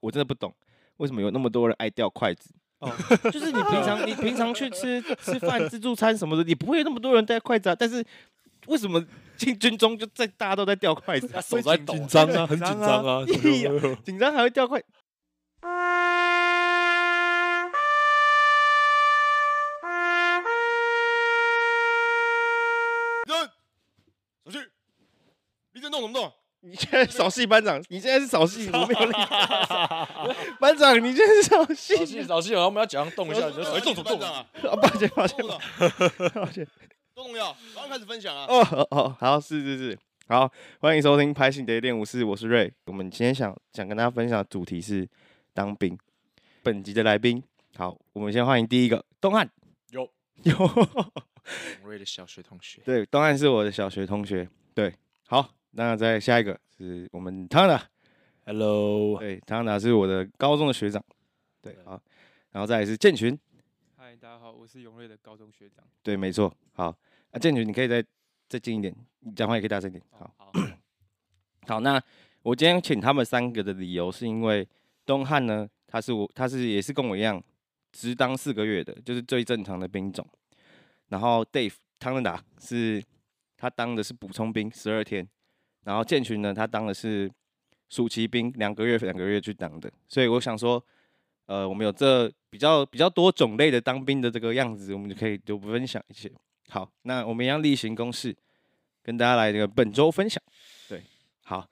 我真的不懂为什么有那么多人爱掉筷子。哦，就是你平常你平常去吃吃饭自助餐什么的，也不会有那么多人带筷子啊。但是为什么进军中就在大家都在掉筷子？他手在抖，紧张啊，很紧张啊，紧张还会掉筷。立正，立正，动什么动？你现在扫戏班长，你现在是扫戏，我没有理。班长，你现在是扫戏，扫戏，扫戏，然后我们要脚上动一下，你就哎，动什么动啊？抱歉，抱歉，抱歉。多重要，马上开始分享啊！哦哦，好，是是是，好，欢迎收听拍戏的练舞室，我是瑞。我们今天想想跟大家分享的主题是当兵。本集的来宾，好，我们先欢迎第一个东汉。有有，瑞的小学同学。对，东汉是我的小学同学。对，好。那再下一个是我们汤达，Hello，对，汤达是我的高中的学长，对，好，然后再来是建群，嗨，大家好，我是永瑞的高中学长，对，没错，好，啊，建群，你可以再再近一点，你讲话也可以大声一点，好，好，好，那我今天请他们三个的理由是因为东汉呢，他是我，他是也是跟我一样，只当四个月的，就是最正常的兵种，然后 Dave 汤达是他当的是补充兵，十二天。然后建群呢，他当的是暑期兵，两个月两个月去当的，所以我想说，呃，我们有这比较比较多种类的当兵的这个样子，我们就可以就分享一些。好，那我们一样例行公事，跟大家来这个本周分享。对，好，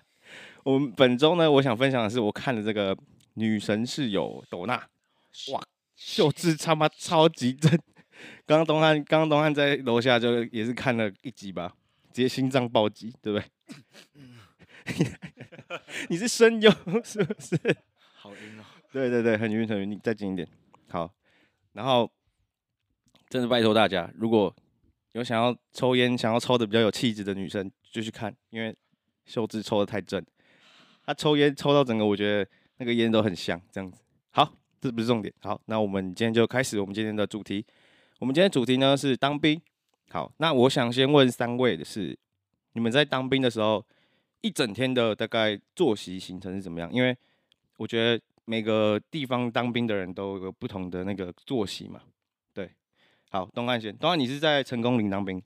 我们本周呢，我想分享的是我看的这个女神室友斗娜，哇，秀智他妈超级正。刚刚东汉，刚刚东汉在楼下就也是看了一集吧。直接心脏暴击，对不对？你是声优 是不是？好晕哦。对对对，很晕很晕。你再近一点。好，然后真的拜托大家，如果有想要抽烟、想要抽的比较有气质的女生，就去看，因为秀智抽的太正。她抽烟抽到整个，我觉得那个烟都很香，这样子。好，这不是重点。好，那我们今天就开始我们今天的主题。我们今天的主题呢是当兵。好，那我想先问三位的是，你们在当兵的时候，一整天的大概作息行程是怎么样？因为我觉得每个地方当兵的人都有不同的那个作息嘛。对，好，东汉先，东汉你是在成功岭当兵？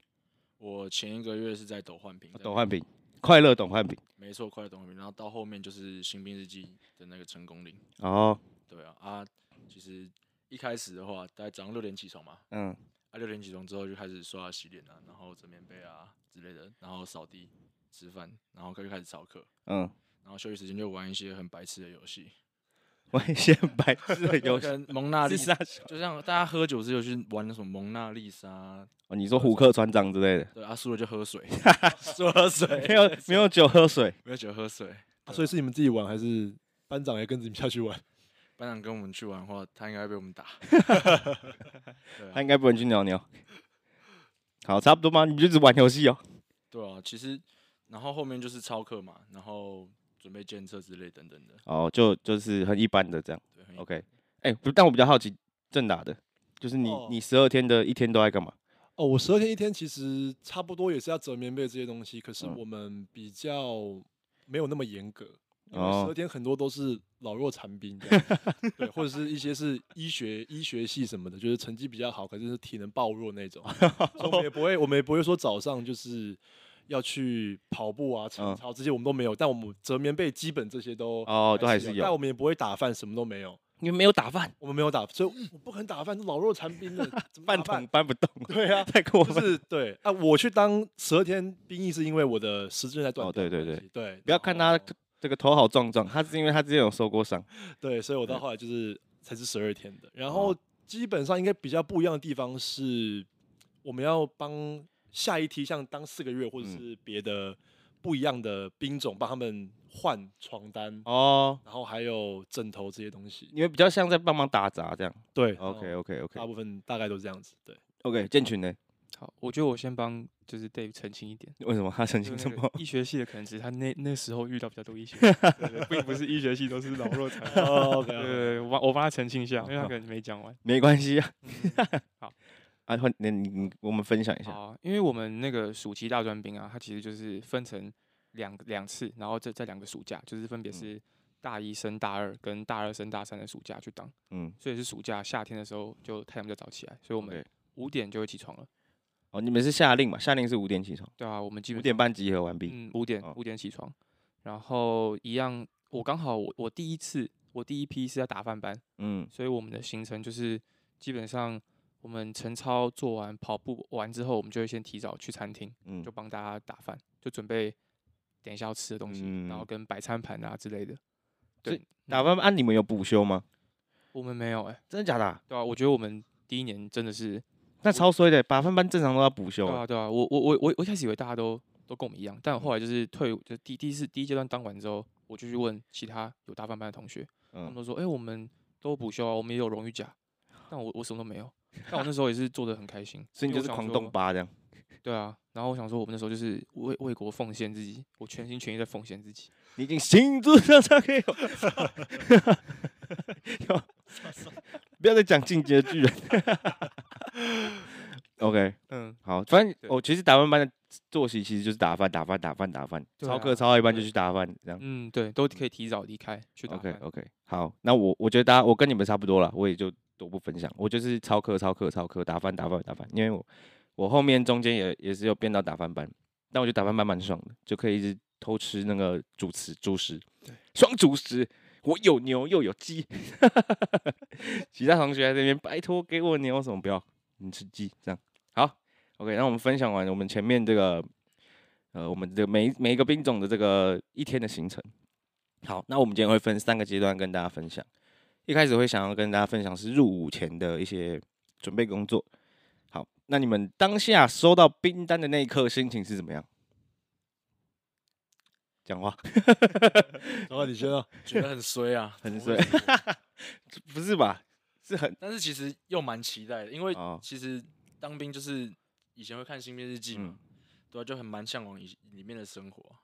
我前一个月是在斗焕平，斗焕平，快乐斗焕平，没错，快乐斗焕平。然后到后面就是新兵日记的那个成功岭。哦，对啊，啊，其实一开始的话，大概早上六点起床嘛。嗯。啊，六点起床之后就开始刷牙洗脸啊，然后整棉被啊之类的，然后扫地、吃饭，然后就开始操课。嗯，然后休息时间就玩一些很白痴的游戏，玩一些很白痴的游戏，蒙娜丽莎，就像大家喝酒之后去玩那什么蒙娜丽莎。哦，你说虎克船长之类的？对，啊，输了就喝水，说喝水，没有没有酒喝水，没有酒喝水。啊，所以是你们自己玩，还是班长也跟着你们下去玩？班长跟我们去玩的话，他应该被我们打。他应该不能去尿尿。好，差不多吗？你就只玩游戏哦。对啊，其实，然后后面就是操课嘛，然后准备监测之类等等的。哦，就就是很一般的这样。对，OK。哎、欸，不，但我比较好奇正打的，就是你、哦、你十二天的一天都在干嘛？哦，我十二天一天其实差不多也是要折棉被这些东西，可是我们比较没有那么严格。十二天很多都是老弱残兵，对，或者是一些是医学医学系什么的，就是成绩比较好，可是是体能暴弱那种。我们也不会，我们也不会说早上就是要去跑步啊、晨操这些我们都没有。但我们折棉被基本这些都哦都还是有。但我们也不会打饭，什么都没有。因为没有打饭，我们没有打，所以我不肯打饭。老弱残兵的，饭桶搬不动。对啊，太过分。是，对啊，我去当十二天兵役是因为我的十字韧带断。哦，对对对对，不要看他。这个头好壮壮，他是因为他之前有受过伤，对，所以我到后来就是才是十二天的。然后基本上应该比较不一样的地方是，我们要帮下一梯，像当四个月或者是别的不一样的兵种，帮他们换床单哦，然后还有枕头这些东西，因为比较像在帮忙打杂这样。对，OK OK OK，大部分大概都是这样子。对，OK，建群呢？好，我觉得我先帮就是 Dave 澄清一点，为什么他澄清什么？医学系的可能只是他那那时候遇到比较多医学系，并不是医学系都是老弱残。哦，对对，我帮我帮他澄清一下，因为他可能没讲完。没关系啊。好，啊，那你你我们分享一下。好，因为我们那个暑期大专兵啊，它其实就是分成两两次，然后这这两个暑假就是分别是大一升大二跟大二升大三的暑假去当，嗯，所以是暑假夏天的时候就太阳比较早起来，所以我们五点就会起床了。哦，你们是夏令嘛？夏令是五点起床，对啊，我们基本五点半集合完毕。嗯，五点哦五点起床，然后一样，我刚好我我第一次我第一批是在打饭班，嗯，所以我们的行程就是基本上我们晨操做完跑步完之后，我们就会先提早去餐厅，嗯就帮大家打饭，就准备等一下要吃的东西，然后嗯跟摆餐盘啊之类的。所以对，打饭班，啊，你们有补休吗？我们没有哎、真的假的啊？对啊，我觉得我们第一年真的是，那超衰的，八分班正常都要补休欸。对啊对啊，我我我我我一开始以为大家都都跟我们一样，但我后来就是退伍，就第第一次第一阶段当完之后，我就去问其他有大分班的同学，他们嗯，都说，哎、我们都补休啊，我们也有荣誉奖，但我我什么都没有，但我那时候也是做的很开心，所以你就是狂动八这样。对啊，然后我想说，我们那时候就是为为国奉献自己，我全心全意在奉献自己。你已经心智上才可以有。不要再讲进击的巨人。OK，嗯，好，反正对。我、其实打饭班的作息其实就是打饭、打饭、打饭、打饭，对操课啊操到一半就去打饭，这样。嗯，对，都可以提早离开去打 OK 饭。OK，好，那我我觉得大家我跟你们差不多了，我也就都不分享，我就是超课、超课、超课，打饭、打饭、打饭，因为我我后面中间也也是有变到打饭班，但我觉得打饭班蛮爽的，就可以一直偷吃那个主食主食对，双主食，我有牛又有鸡，其他同学在这边拜托给我牛什么不要，你吃鸡这样好。OK，那我们分享完我们前面这个，呃，我们的每每一个兵种的这个一天的行程。好，那我们今天会分三个阶段跟大家分享。一开始会想要跟大家分享是入伍前的一些准备工作。好，那你们当下收到兵单的那一刻心情是怎么样？讲话然后你觉得，觉得很衰啊，很衰，不是吧？是很但是其实又蛮期待的，因为哦其实当兵就是以前会看《新兵日记》嘛，嗯对啊，就很蛮向往以里面的生活啊，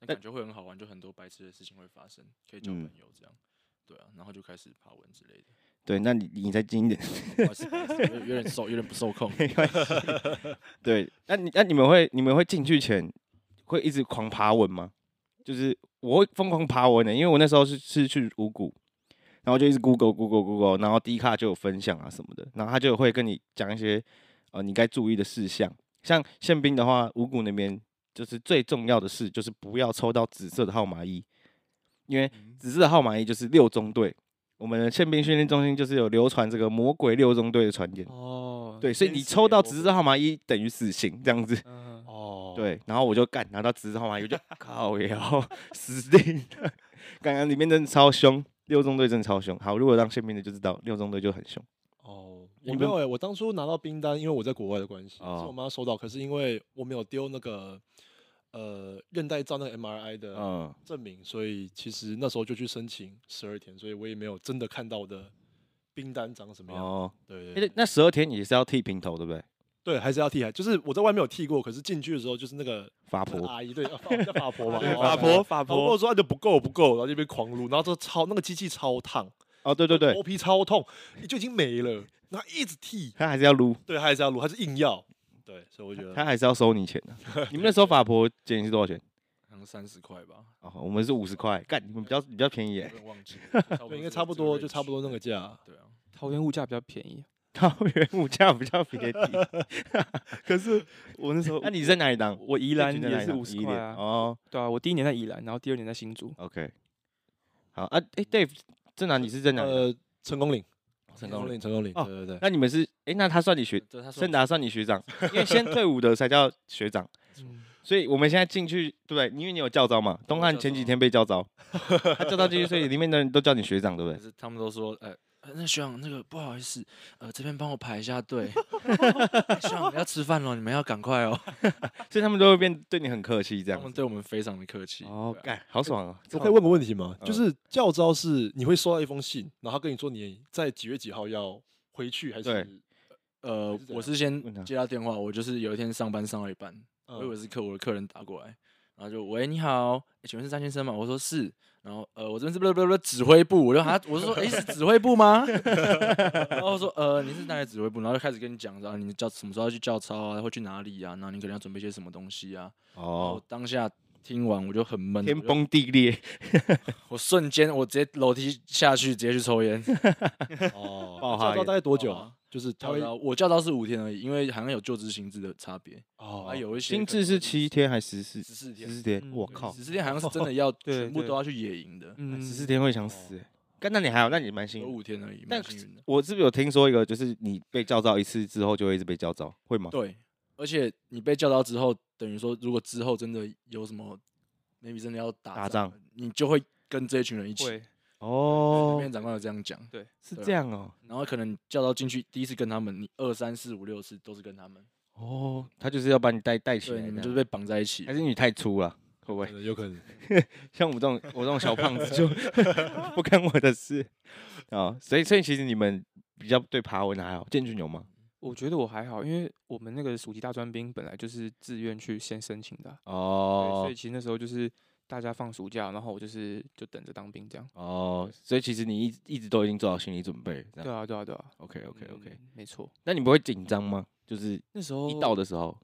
那但感觉会很好玩，就很多白痴的事情会发生，可以交朋嗯友这样，对啊，然后就开始爬文之类的，对，那你你再近一点，不好意思不好意思有有点受有点不受控，没关系。对，那你那你们会你们会进去前会一直狂爬文吗？就是我会疯狂爬文的、因为我那时候是是去五股，然后就一直 Google Google Google，然后 D 卡就有分享啊什么的，然后他就会跟你讲一些呃你该注意的事项。像宪兵的话，五谷那边就是最重要的事就是不要抽到紫色的号码一，因为紫色的号码一就是六中队。我们的宪兵训练中心就是有流传这个魔鬼六中队的传言，哦，对，所以你抽到紫色号码一等于死刑这样子。嗯，哦，对，然后我就干拿到紫色号码一，我就靠 然后死定了。刚刚里面真的超凶，六中队真的超凶。好，如果当宪兵的就知道，六中队就很凶。哦，我没有哎、我当初拿到兵单，因为我在国外的关系，是哦我妈收到，可是因为我没有丢那个呃韧带照那个 MRI 的嗯，证明，所以其实那时候就去申请十二天，所以我也没有真的看到我的兵单长什么样。哦，对那十二天也是要剃平头，对不对？对，还是要剃还就是我在外面有剃过，可是进去的时候就是那个法婆，阿姨 对，啊法叫法婆嘛，法婆法法婆我婆，说那就不够不够，然后就边狂撸，然后这超那个机器超烫，啊，对对对头，皮超痛，就已经没了，然后一直剃，他还是要撸，对，他还是要撸，他是硬要，对，所以我觉得他还是要收你钱的。你们那时候法婆剪你是多少钱？可能三十块吧，哦，我们是五十块，干你们比较比较便宜耶。忘记了，差不多对，应该差不多，就差不多那个价。对啊，桃园物价比较便宜。桃园物价比较便宜。可是我那时候那你在哪里当？我宜兰也是五十宜兰块啊。哦对啊，我第一年在宜兰，然后第二年在新竹。，OK。好啊，哎，Dave 在哪？你是在哪？呃，成功岭，成功岭。成功岭，哦对对对。那你们是哎，那他算你学，对他说盛达算你学长，因为先退伍的才叫学长。嗯，所以我们现在进去，对不对？因为你有教招嘛，东汉前几天被教招，他叫到进去，所以里面的人都叫你学长，对不对？是他们都说，呃，呃那学长，那个不好意思，呃，这边帮我排一下队，学长要吃饭了，你们要赶快哦。所以他们都会变对你很客气这样他们样。对我们非常的客气。哦，干，好爽啊！我可以问个问题吗？嗯就是教招是你会收到一封信，然后他跟你说你在几月几号要回去，还对是？呃是，我是先接到电话，我就是有一天上班上到一半，我以为嗯是客我的客人打过来，然后就喂你好，欸请问是张先生吗？我说是，然后呃我这边是不是不是不是指挥部，我就哈我就说哎、欸、是指挥部吗？然后我说呃你是哪里指挥部？然后就开始跟你讲啊你叫什么时候要去教操啊，会去哪里啊？然后你可能要准备些什么东西啊？然后哦，当下听完我就很闷，天崩地裂，我瞬间我直接楼梯下去，直接去抽烟。哦，爆教招大概多久爆啊？就是他会教我教到是五天而已，因为好像有就职薪资的差别，哦还有一些薪资是七天还是十四？十四天十，四天，嗯我靠，十四天好像是真的 要全部都要去野营的，嗯，十四天会想死欸。但那你还好，那你蛮幸有运。五天而已，但蛮幸运的。我是不是有听说一个，就是你被叫招一次之后，就会一直被叫招，会吗？对，而且你被叫到之后，等于说如果之后真的有什么，maybe 真的要打打仗仗，你就会跟这一群人一起。哦，边长官有这样讲，对是这样哦。然后可能叫到进去第一次跟他们，你二三四五六次都是跟他们，哦，他就是要把你带带起对，来，你们就是被绑在一起。还。是你太粗了，会不会？有可能。像我这种我这种小胖子就 不干我的事。啊，所以所以其实你们比较对爬文还好，建军有吗？我觉得我还好，因为我们那个暑期大专兵本来就是自愿去先申请的啊、对，所哦以其实那时候就是大家放暑假，然后我就是就等着当兵这样。哦，所以其实你一一直都已经做好心理准备。对啊，对啊，对啊。OK OK OK，嗯没错。那你不会紧张吗？就是那时候一到的时候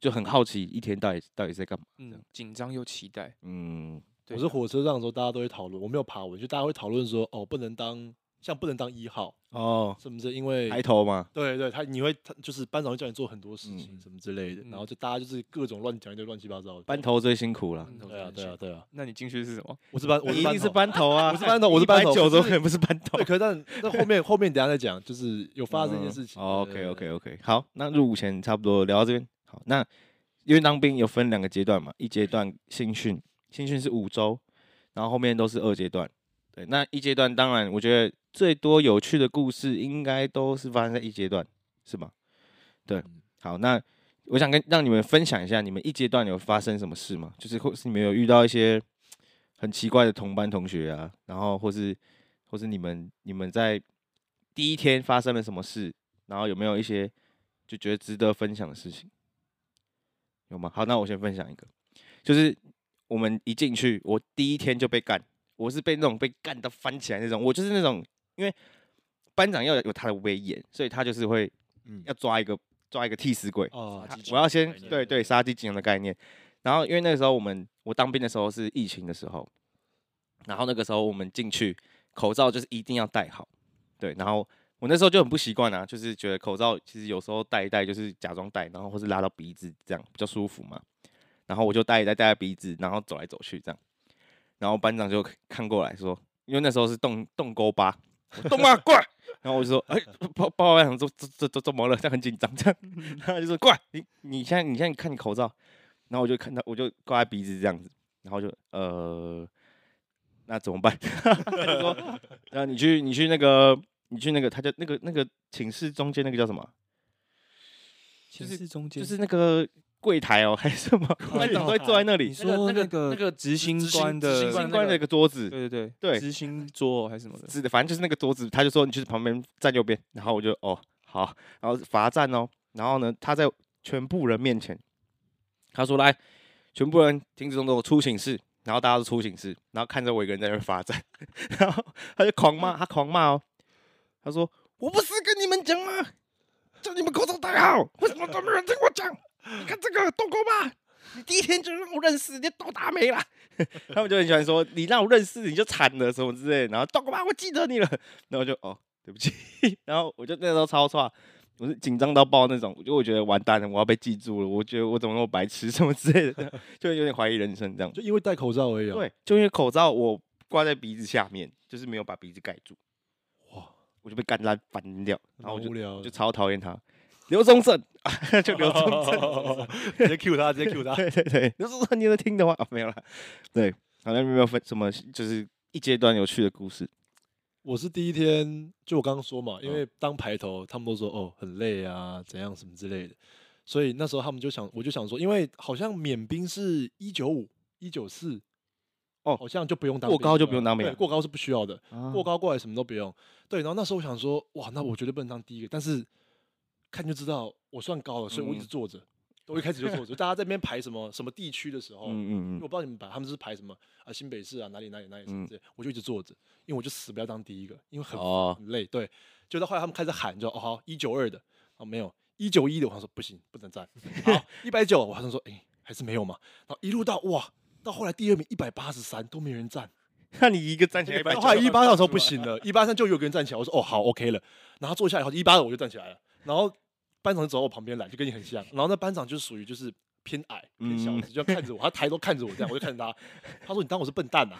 就很好奇，一天到底到底在干嘛？嗯，紧张又期待。嗯，我是火车上的时候，大家都会讨论，我没有爬文，就大家会讨论说，哦，不能当，像不能当一号，哦，是不是？因为抬头嘛，对对，他你会他就是班长会叫你做很多事嗯情什么之类的，嗯然后就大家就是各种乱讲一堆乱七八糟的。班头最辛苦了。嗯对啊对啊对啊，那你进去是什么？我是班我一定是班头啊！我是班头我是班头九怎么可能不是班头对，？可是但那后面后面等下再讲，就是有发生一件事情。OK 对 OK OK，好，那入伍前差不多聊到这边。好，那因为当兵有分两个阶段嘛，一阶段新训，新训是五周，然后后面都是二阶段。对，那一阶段当然我觉得最多有趣的故事应该都是发生在一阶段，是吗？对，好，那我想跟让你们分享一下，你们一阶段有发生什么事吗？就是或是你们有遇到一些很奇怪的同班同学啊，然后或是或是你们你们在第一天发生了什么事，然后有没有一些就觉得值得分享的事情？有吗？好，那我先分享一个，就是我们一进去，我第一天就被干，我是被那种被干到翻起来那种，我就是那种，因为班长要有他的威严，所以他就是会嗯要抓一个抓一个替死鬼，哦我要先对对杀鸡儆猴的概念。然后因为那个时候我们我当兵的时候是疫情的时候，然后那个时候我们进去口罩就是一定要戴好，对。然后我那时候就很不习惯啊，就是觉得口罩其实有时候戴一戴就是假装戴，然后或是拉到鼻子这样比较舒服嘛。然后我就戴一戴戴在鼻子，然后走来走去这样。然后班长就看过来说，因为那时候是洞洞沟疤，我 洞疤过来。然后我就说，哎，报报班长说这这这怎么了？他很紧张这样。然后他就说过来，你你现在你现在看你口罩。然后我就看到，我就挂在鼻子这样子，然后就呃，那怎么办？他就说，然后你去你去那个你去那个，他就那个那个寝室中间那个叫什么？就是是中间，就是那个柜台哦，还是什么？会坐在那里？你，说那个那个那个执行行官的执行官的一个桌子，对对对对，执行桌还是什么的，是的，反正就是那个桌子，他就说你去旁边站右边，然后我就哦好，然后罚站哦，然后呢他在全部人面前，他说来，全部人停止动作，出寝室，然后大家都出寝室，然后看着我一个人在那罚站，然后他就狂骂，他狂骂哦，他说我不是跟你们讲吗？叫你们口罩戴好，为什么都没有人听我讲？你看这个洞沟吧，你第一天就让我认识，你都打没了。他们就很喜欢说你让我认识你就惨了什么之类的，然后洞沟吧，我记得你了，然后就哦对不起，然后我就那时候超差，我是紧张到爆那种，我就我觉得完蛋了，我要被记住了，我觉得我怎么那么白痴什么之类的，就有点怀疑人生这样。就因为戴口罩而已啊。对，就因为口罩我挂在鼻子下面，就是没有把鼻子盖住，哇，我就被干烂翻掉，然后我就蛮无聊就超讨厌他，刘宗正，就刘宗正。直接 Q 他，直接 Q 他。对对对，就是说你有听的话、啊，没有啦。对，好像有没有分什么，就是一阶段有趣的故事？我是第一天，就我刚刚说嘛，因嗯为当排头，他们都说哦很累啊，怎样什么之类的，所以那时候他们就想，我就想说，因为好像免兵是一九五、一九四，哦好像就不用当过高就不用当兵过高是不需要的，啊过高过来什么都不用。对，然后那时候我想说，哇，那我绝对不能当第一个，但是看就知道我算高了，所以我一直嗯坐着，我一开始就坐着，大家在那边排什么什么地区的时候，嗯嗯嗯，我不知道你们排，他们是排什么啊？新北市啊，哪里哪里哪里什么嗯之类，我就一直坐着，因为我就死不要当第一个，因为很哦，很累。对，就到后来他们开始喊，就哦好一九二的，哦没有一九一的，我想说不行，不能站。好一百九，我好像说哎、还是没有嘛。然后一路到哇到后来第二名一百八十三都没人站，那你一个站起来，后来一八二的时候不行了，一八三就有个人站起来，我说哦好 OK 了，然后坐下来以后一八二我就站起来了，然后班长就走到我旁边来，就跟你很像，然后那班长就是属于就是。偏矮，偏小，就看着我，他抬头看着我，这样我就看着他。他说：“你当我是笨蛋啊？”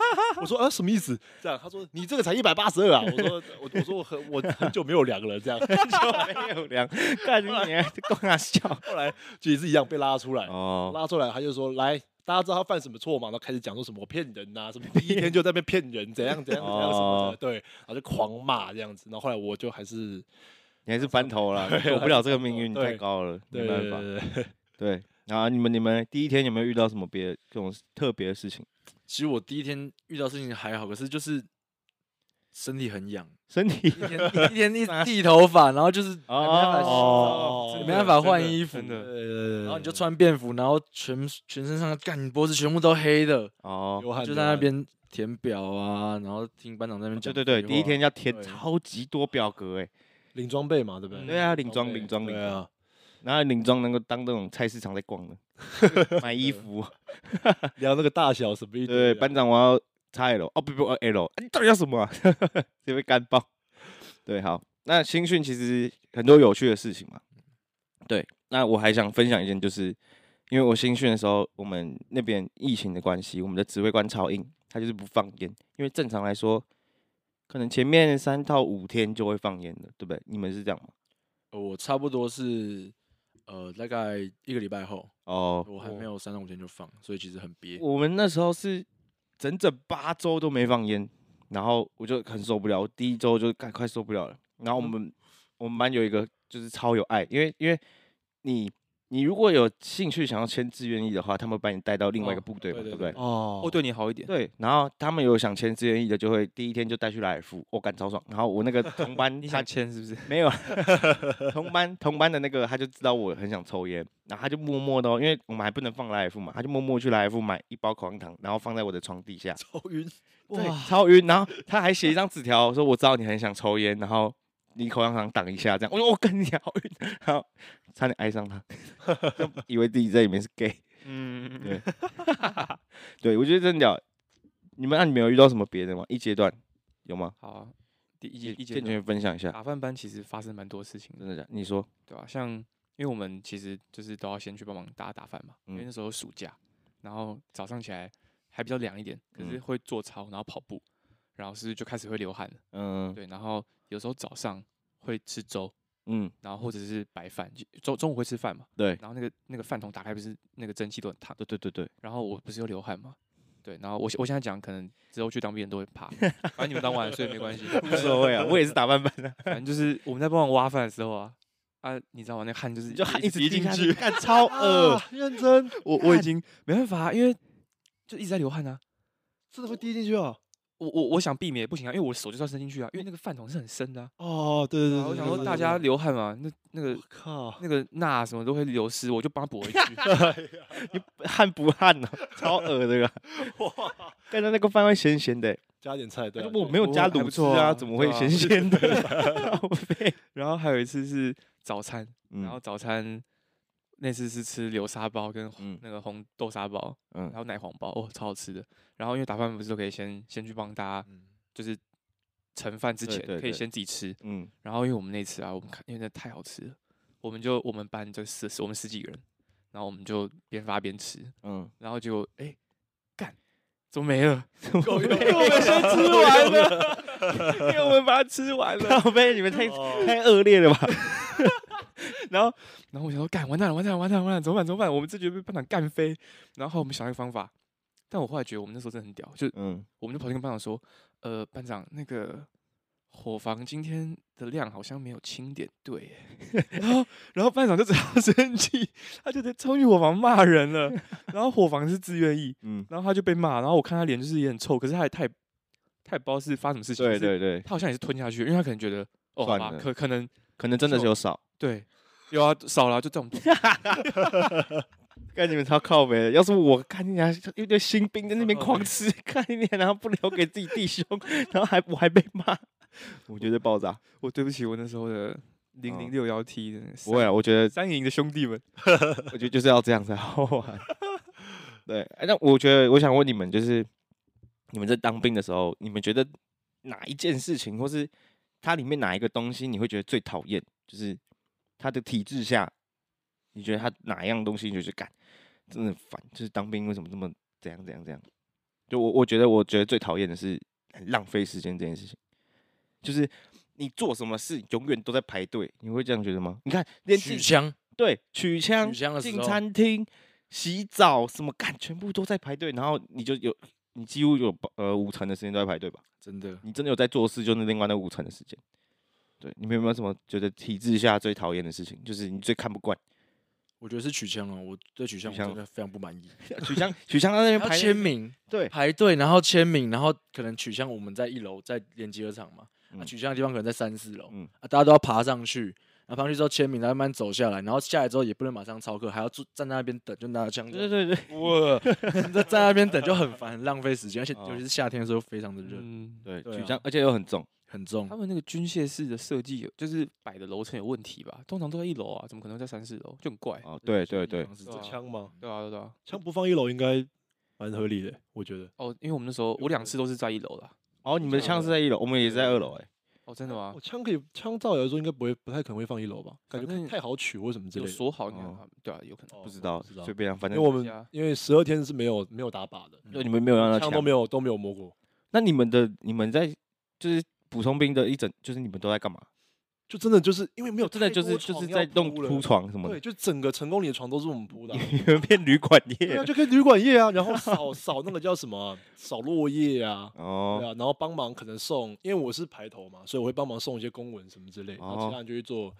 我说：“啊，什么意思？”这样他说：“你这个才一百八十二啊！”我说：“我我说我很我很久没有量了，这样 很久没有量，干你娘，光他笑。”后来就也是一样被拉出来，哦，拉出来他就说：“来，大家知道他犯什么错嘛？”然后开始讲说什么我骗人呐，什么第一天就在那边骗人，怎样怎样怎样什么的，对，然后就狂骂这样子。然后后来我就还是你还是翻头了，躲不了这个命运，太高了，没办法。对，然后你们你们第一天有没有遇到什么别的这种特别的事情？其实我第一天遇到事情还好，可是就是身体很痒，身体一天一天一剃头发，然后就是没办法洗，没办法换衣服的，然后你就穿便服，然后全全身上干脖子全部都黑的，哦，就在那边填表啊，然后听班长在那边讲，对对对，第一天要填超级多表格哎，领装备嘛，对不对？对啊，领装领装领啊。然后领装能够当那种菜市场在逛的，买衣服，聊那个大小什么？对，班长我要 XL 哦不不 L，你到底要什么啊？就会干爆。对，好，那新训其实很多有趣的事情嘛。对，那我还想分享一件，就是因为我新训的时候，我们那边疫情的关系，我们的指挥官超硬，他就是不放烟，因为正常来说，可能前面三到五天就会放烟的，对不对？你们是这样吗？我差不多是。呃，大概一个礼拜后哦，我还没有三到五天就放，所以其实很憋。我们那时候是整整八周都没放烟，然后我就很受不了，我第一周就快快受不了了。然后我们、嗯、我们班有一个就是超有爱，因为因为你。你如果有兴趣想要签志愿役的话，他们会把你带到另外一个部队嘛，对不对？哦，会对你好一点。对，然后他们有想签志愿役的，就会第一天就带去来福，我感超爽。然后我那个同班，你想签是不是？没有，同班同班的那个他就知道我很想抽烟，然后他就默默的，因为我们还不能放来福嘛，他就默默去来福买一包口香糖，然后放在我的床底下。超晕，对，超晕。然后他还写一张纸条说：“我知道你很想抽烟，然后。”你口香糖挡一下，这样我说我跟你好运，然后差点爱上他，就 以为自己在里面是 gay。嗯，对，对我觉得真的屌。你们那你们有遇到什么别的吗？一阶段有吗？好啊，第一阶一阶段分享一下。打饭班其实发生蛮多事情，真的假的？你说对吧？像因为我们其实就是都要先去帮忙打打饭嘛，因为那时候暑假，然后早上起来还比较凉一点，可是会做操，然后跑步，然后是就开始会流汗。嗯，对，然后。有时候早上会吃粥，嗯，然后或者是白饭，中中午会吃饭嘛，对，然后那个那个饭桶打开不是那个蒸汽都很烫，对对对对，然后我不是又流汗嘛，对，然后我我现在讲可能之后去当兵人都会怕，反正你们当晚所以没关系，无所谓啊，我也是打饭班的，反正就是我们在帮忙挖饭的时候啊，啊，你知道吗？那汗就是就汗一直滴进去，看超 恶，认真，我我已经没办法，因为就一直在流汗啊，真的会滴进去啊。我我我想避免也不行啊，因为我手就是要伸进去啊，因为那个饭桶是很深的啊。哦，对对对，我想说大家流汗嘛，那那个靠，那个钠什么都会流失，我就帮他补回去。你汗不汗呢？超恶的啊！哇，但是那个饭会咸咸的，加点菜对。我没有加卤汁啊，怎么会咸咸的？然后还有一次是早餐，然后早餐。那次是吃流沙包跟那个红豆沙包，嗯，然后奶黄包，哦，超好吃的。然后因为打饭不是都可以先先去帮大家，就是盛饭之前可以先自己吃，嗯。然后因为我们那次啊，我们看因为那太好吃了，我们就我们班就十我们十几个人，然后我们就边发边吃，嗯。然后就哎，干，怎么没了？我们先吃完了，因为我们把它吃完了。宝贝，你们太太恶劣了吧？然后，然后我想说，干，完蛋了，完蛋了，完蛋了，完蛋了，怎么办？怎么办？我们这局被班长干飞。然后我们想一个方法，但我后来觉得我们那时候真的很屌，就嗯，我们就跑去跟班长说，呃，班长，那个伙房今天的量好像没有清点对。然后，然后班长就 只好生气，他就在冲去伙房骂人了。然后伙房是自愿意，嗯，然后他就被骂。然后我看他脸就是也很臭，可是他也太，他也不知道是发什么事情。对对对，他好像也是吞下去，因为他可能觉得，哦，可可能可能真的是有少。对，有啊，少了、啊、就这种。看你们超靠北，要是我看你俩一堆新兵在那边狂吃，看你俩然后不留给自己弟兄，然后还我还被骂，我觉得爆炸。我对不起我那时候的零零六幺 T 的。不会啊，我觉得三营的兄弟们，我觉得就是要这样才好玩。对，哎，那我觉得我想问你们，就是你们在当兵的时候，你们觉得哪一件事情，或是它里面哪一个东西，你会觉得最讨厌？就是它的体制下，你觉得他哪一样东西你就是干，真的很烦？就是当兵为什么这么怎样怎样怎样？就我我觉得，我觉得最讨厌的是很浪费时间这件事情，就是你做什么事永远都在排队，你会这样觉得吗？你看，连取枪，对，取枪，进餐厅。洗澡什么干，全部都在排队，然后你就有，你几乎有呃五成的时间都在排队吧？真的，你真的有在做事，就是另外那五成的时间。对，你们有没有什么觉得体制下最讨厌的事情？就是你最看不惯？我觉得是取枪哦，我对取枪真的非常不满意。取枪，取枪在那边排签名，对，排队，然后签名，然后可能取枪，我们在一楼，在连集合场嘛，嗯、啊，取枪的地方可能在三四楼，嗯，啊，大家都要爬上去。然后上去之后签名，然后慢慢走下来，然后下来之后也不能马上操课，还要坐站在那边等，就拿着枪。对对对，哇，在在那边等就很烦，很浪费时间，而且尤其是夏天的时候非常的热。嗯，对，取枪，而且又很重，很重。他们那个军械室的设计有，就是摆的楼层有问题吧？通常都在一楼啊，怎么可能在三四楼？就很怪。哦，对对对，这枪吗？对啊对啊，枪不放一楼应该蛮合理的，我觉得。哦，因为我们那时候我两次都是在一楼的。哦，你们的枪是在一楼，我们也是在二楼，哎。哦，真的吗？我枪可以，枪照理来说应该不会，不太可能会放一楼吧？感觉太好取或什么之类的。锁好，对啊，有可能。不知道，随便，反正因为我们因为十二天是没有没有打靶的，就你们没有让他枪都没有都没有摸过。那你们的你们在就是普通兵的一整，就是你们都在干嘛？就真的就是因为没有，真的就是就是在弄铺床什么的。对，就整个成功里的床都是我们铺的，你们变旅馆业，对啊，就跟旅馆业啊。然后扫扫那个叫什么，扫落叶啊，哦，对啊，然后帮忙可能送，因为我是排头嘛，所以我会帮忙送一些公文什么之类，然后其他人就去做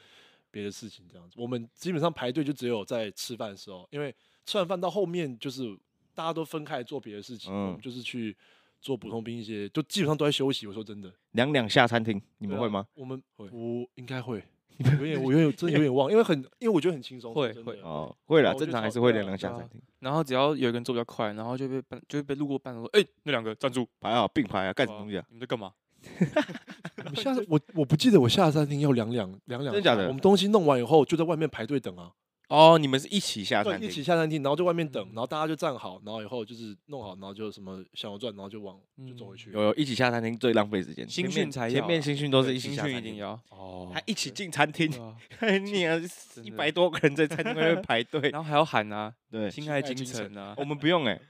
别的事情这样子。我们基本上排队就只有在吃饭的时候，因为吃完饭到后面就是大家都分开做别的事情，我们就是去。做普通兵一些，就基本上都在休息。我说真的，两两下餐厅，你们会吗？我们会，我应该会。有点，我有点真的有点忘，因为很，因为我觉得很轻松。会会哦，会了，正常还是会两两下餐厅。然后只要有一个人做比较快，然后就被就会被路过半路说：“哎，那两个站住，排好并排啊，干什么东西啊？你们在干嘛？”下次我我不记得我下餐厅要两两两两，真的假的？我们东西弄完以后就在外面排队等啊。哦，你们是一起下餐厅，一起下餐厅，然后在外面等，然后大家就站好，然后以后就是弄好，然后就什么想要转，然后就往就走回去。有有，一起下餐厅最浪费时间，新训才前面新训都是一起下餐厅，一定要 哦，还一起进餐厅，你啊，一百多个人在餐厅外面 排队，然后还要喊啊，对，亲爱精诚啊，我们不用哎，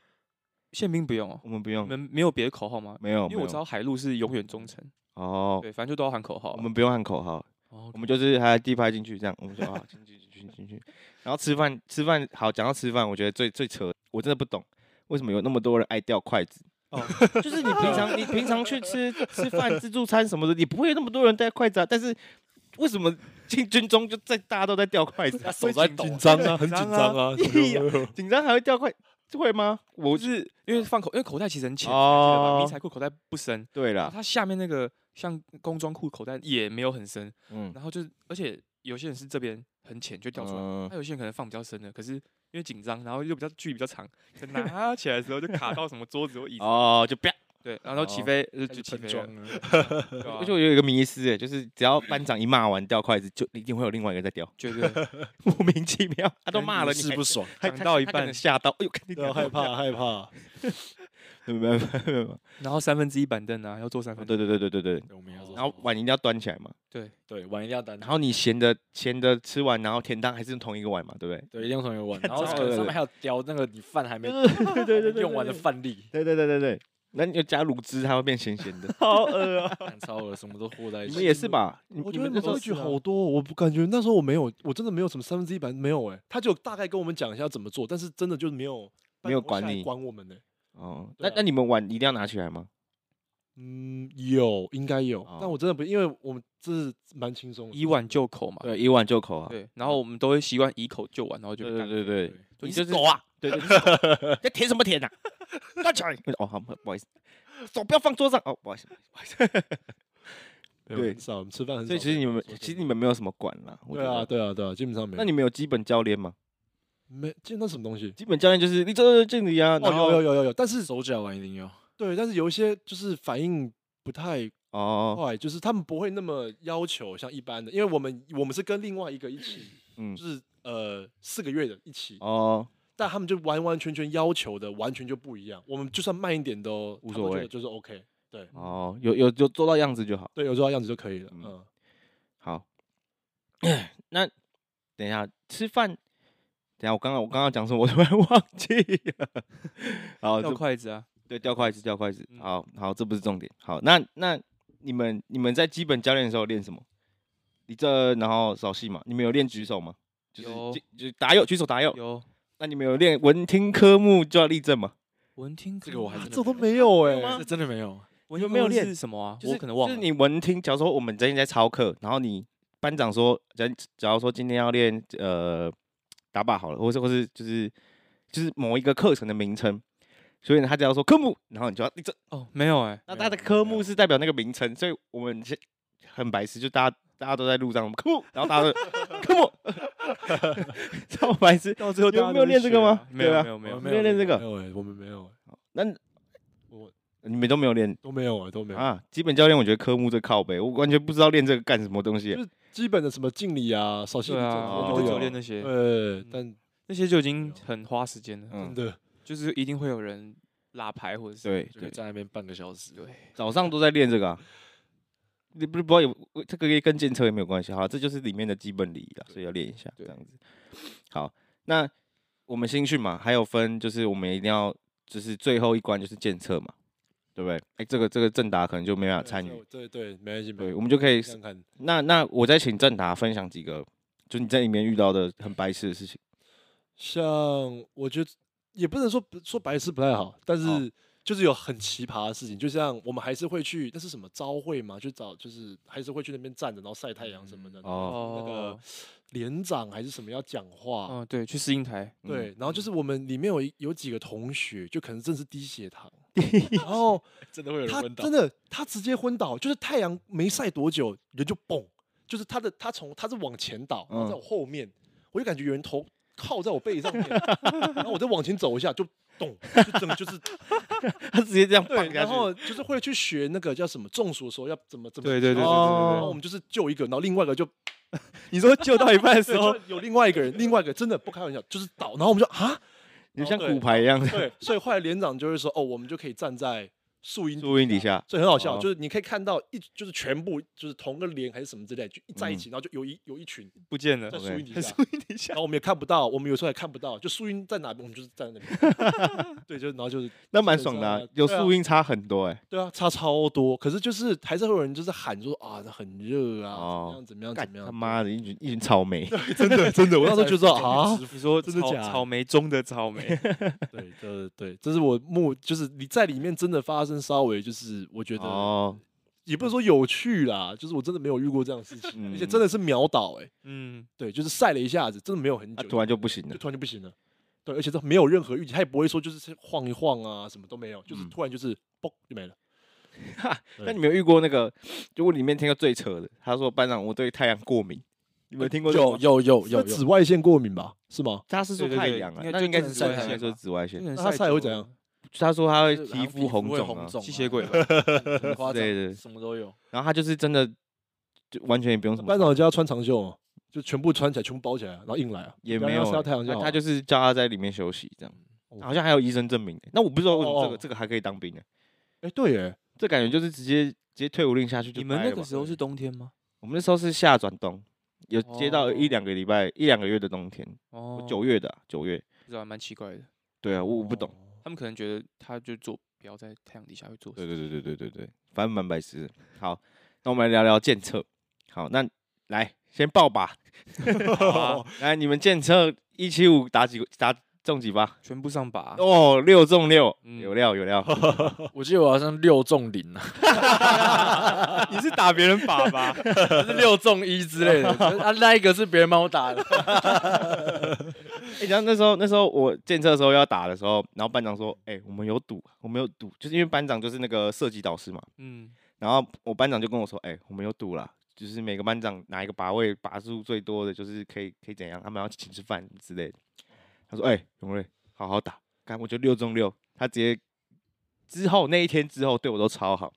宪兵不用，我们不用，你们没有别的口号吗？没有，因为我知道海陆是永远忠诚。哦，对，反正就都要喊口号，我们不用喊口号，我们就是还第一排进去这样，我们说啊，进进去进去。然后吃饭，吃饭好。讲到吃饭，我觉得最最扯，我真的不懂为什么有那么多人爱掉筷子。哦，就是你平常你平常去吃吃饭自助餐什么的，你不会有那么多人带筷子啊。但是为什么进军中就在大家都在掉筷子？手在紧张啊，很紧张啊，紧张还会掉筷，会吗？我是因为放口，因为口袋其实很浅哦，迷彩裤口袋不深。对了，它下面那个像工装裤口袋也没有很深。嗯，然后就是而且有些人是这边。很浅就掉出来，他有些人可能放比较深的，可是因为紧张，然后又比较距离比较长，拿起来的时候就卡到什么桌子或椅子哦，就啪，对，然后起飞就起飞了。而且我有一个迷思，哎，就是只要班长一骂完掉筷子，就一定会有另外一个在掉，绝对 莫名其妙，他都骂了你是不爽，讲到一半吓到，哎呦，肯定害怕害怕。没有没有，然后三分之一板凳啊，要坐三分。对对对对对对。然后碗一定要端起来嘛。对对，碗一定要端。然后你咸的咸的吃完，然后甜汤还是用同一个碗嘛，对不对？对，一定用同一个碗。然后上面还有雕那个你饭还没 对对对用完的饭粒。对对对对对。那你要加卤汁，它会变咸咸的。好恶啊！超恶，什么都和在一起。你们也是吧？我觉得那规矩好多，我不感觉那时候我没有，我真的没有什么三分之一板没有哎，他就大概跟我们讲一下怎么做，但是真的就是没有没有管你管我们呢。哦，那那你们碗一定要拿起来吗？嗯，有，应该有。但我真的不，因为我们这是蛮轻松，以碗就口嘛。对，以碗就口啊。对，然后我们都会习惯以口就碗，然后就对对对，你是狗啊？对对，在舔什么舔呐？站起来！哦，好，不好意思，手不要放桌上。哦，不好意思，不好意思。对，少吃饭很少。所以其实你们其实你们没有什么管啦。对啊，对啊，对啊，基本上没有。那你们有基本教练吗？没见到什么东西，基本教练就是你这这里啊，哦有有有有有，但是手脚啊一定要，对，但是有一些就是反应不太哦快，就是他们不会那么要求像一般的，因为我们我们是跟另外一个一起，嗯，就是呃四个月的一起哦，但他们就完完全全要求的完全就不一样。我们就算慢一点都无所谓，就是 OK。对，哦，有有有做到样子就好。对，有做到样子就可以了。嗯，嗯好。那等一下吃饭，等下我刚刚我刚刚讲什么，我突然 忘记了。好，掉筷子啊，对，掉筷子，掉筷子。好好，这不是重点。好，那那你们你们在基本教练的时候练什么？你这，然后扫戏嘛。你们有练举手吗？就是有就打右举手打右。有。那你们有练文听科目就要立正吗？文听这个我还真的这都没有哎，这真的没有。文听没有练是什么啊？就是我可能忘了。就是你文听，假如说我们今天在操课，然后你班长说，假假如说今天要练呃打靶好了，或是或是就是就是某一个课程的名称，所以呢他只要说科目，然后你就要你这。哦，没有哎，那他的科目是代表那个名称，所以我们先很白痴，就大家大家都在路上科目，然后大家都科目，超白痴。到最后有没有练这个吗？没有没有没有没有练这个。没有哎，我们没有。那我你们都没有练，都没有啊，都没有啊。基本教练我觉得科目最靠背，我完全不知道练这个干什么东西。就是基本的什么敬礼啊、扫兴啊，都有练那些。对，但那些就已经很花时间了。真的，就是一定会有人拉牌或者是对对，在那边半个小时。对，早上都在练这个。你不是不知道有这个可以跟检测也没有关系。好，这就是里面的基本礼仪了，所以要练一下这样子。好，那我们新训嘛，还有分就是我们一定要就是最后一关就是检测嘛。对不对？哎，这个这个正达可能就没办法参与。对对，没关系。对，我们就可以看看。那那我再请正达分享几个，就你在里面遇到的很白痴的事情。像我觉得也不能说说白痴不太好，但是就是有很奇葩的事情。就像我们还是会去，那是什么朝会嘛？去找就是还是会去那边站着，然后晒太阳什么的。哦。那个连长还是什么要讲话？嗯，对，去试音台。对，然后就是我们里面有有几个同学，就可能真是低血糖。然后 真的会有人昏倒，真的他直接昏倒，就是太阳没晒多久，人就蹦，就是他的他从他是往前倒，然后在我后面，我就感觉有人头靠在我背上面，然后我再往前走一下就咚，就整个就是 他直接这样对，然后就是会去学那个叫什么中暑的时候要怎么怎么，对对对对，然后我们就是救一个，然后另外一个就你说救到一半的时候有另外一个人，另外一个真的不开玩笑就是倒，然后我们就啊。就像骨牌一样的，对，所以后来连长就会说，哦，我们就可以站在树荫树荫底下，所以很好笑，就是你可以看到一，就是全部就是同个脸还是什么之类，就一在一起，然后就有一有一群不见了，在树荫底下，树荫底下，然后我们也看不到，我们有时候也看不到，就树荫在哪边，我们就是站在那边，对，就然后就是那蛮爽的，有树荫差很多哎，对啊，差超多，可是就是还是会有人就是喊说啊，很热啊，怎么样怎么样怎么样，他妈的一群一群草莓，真的真的，我那时候就知道啊，你说真的假？草莓中的草莓，对对对，这是我目就是你在里面真的发生稍微就是。我觉得哦，也不是说有趣啦，就是我真的没有遇过这样的事情，而且真的是秒倒哎，嗯，对，就是晒了一下子，真的没有很久，突然就不行了，就突然就不行了，对，而且都没有任何预警，他也不会说就是晃一晃啊，什么都没有，就是突然就是嘣就没了。那你没有遇过那个？就我里面听到最扯的，他说班长我对太阳过敏，你没有听过？有有有有紫外线过敏吧？是吗？他是说太阳啊，那应该是晒太阳说紫外线，那他晒会怎样？他说他会皮肤红肿啊，吸血鬼，对对，什么都有。然后他就是真的，就完全也不用什么。班长就要穿长袖，就全部穿起来，全部包起来，然后硬来啊。也没有晒太阳就好。他就是叫他在里面休息，这样。好像还有医生证明。那我不知道为什么这个这个还可以当兵呢？哎，对耶，这感觉就是直接直接退伍令下去就。你们那个时候是冬天吗？我们那时候是夏转冬，有接到一两个礼拜一两个月的冬天。哦，九月的九月，这还蛮奇怪的。对啊，我我不懂。他们可能觉得他就做不要在太阳底下会做。对对对对对对对，反正蛮白痴。好，那我们来聊聊检测。好，那来先报吧。好，来你们检测一七五打几打中几发？全部上靶。哦，六中六，有料有料。我记得我好像六中零啊。你是打别人靶吧？是六中一之类的。啊，那一个是别人帮我打的。哎，然后那时候那时候我建测的时候要打的时候，然后班长说：“哎，我们有赌，我们有赌，就是因为班长就是那个设计导师嘛。”嗯。然后我班长就跟我说：“哎，我们有赌啦，就是每个班长拿一个靶位靶数最多的，就是可以可以怎样，他们要请吃饭之类的。”他说：“哎，永瑞，好好打，看我就六中六。”他直接之后那一天之后对我都超好。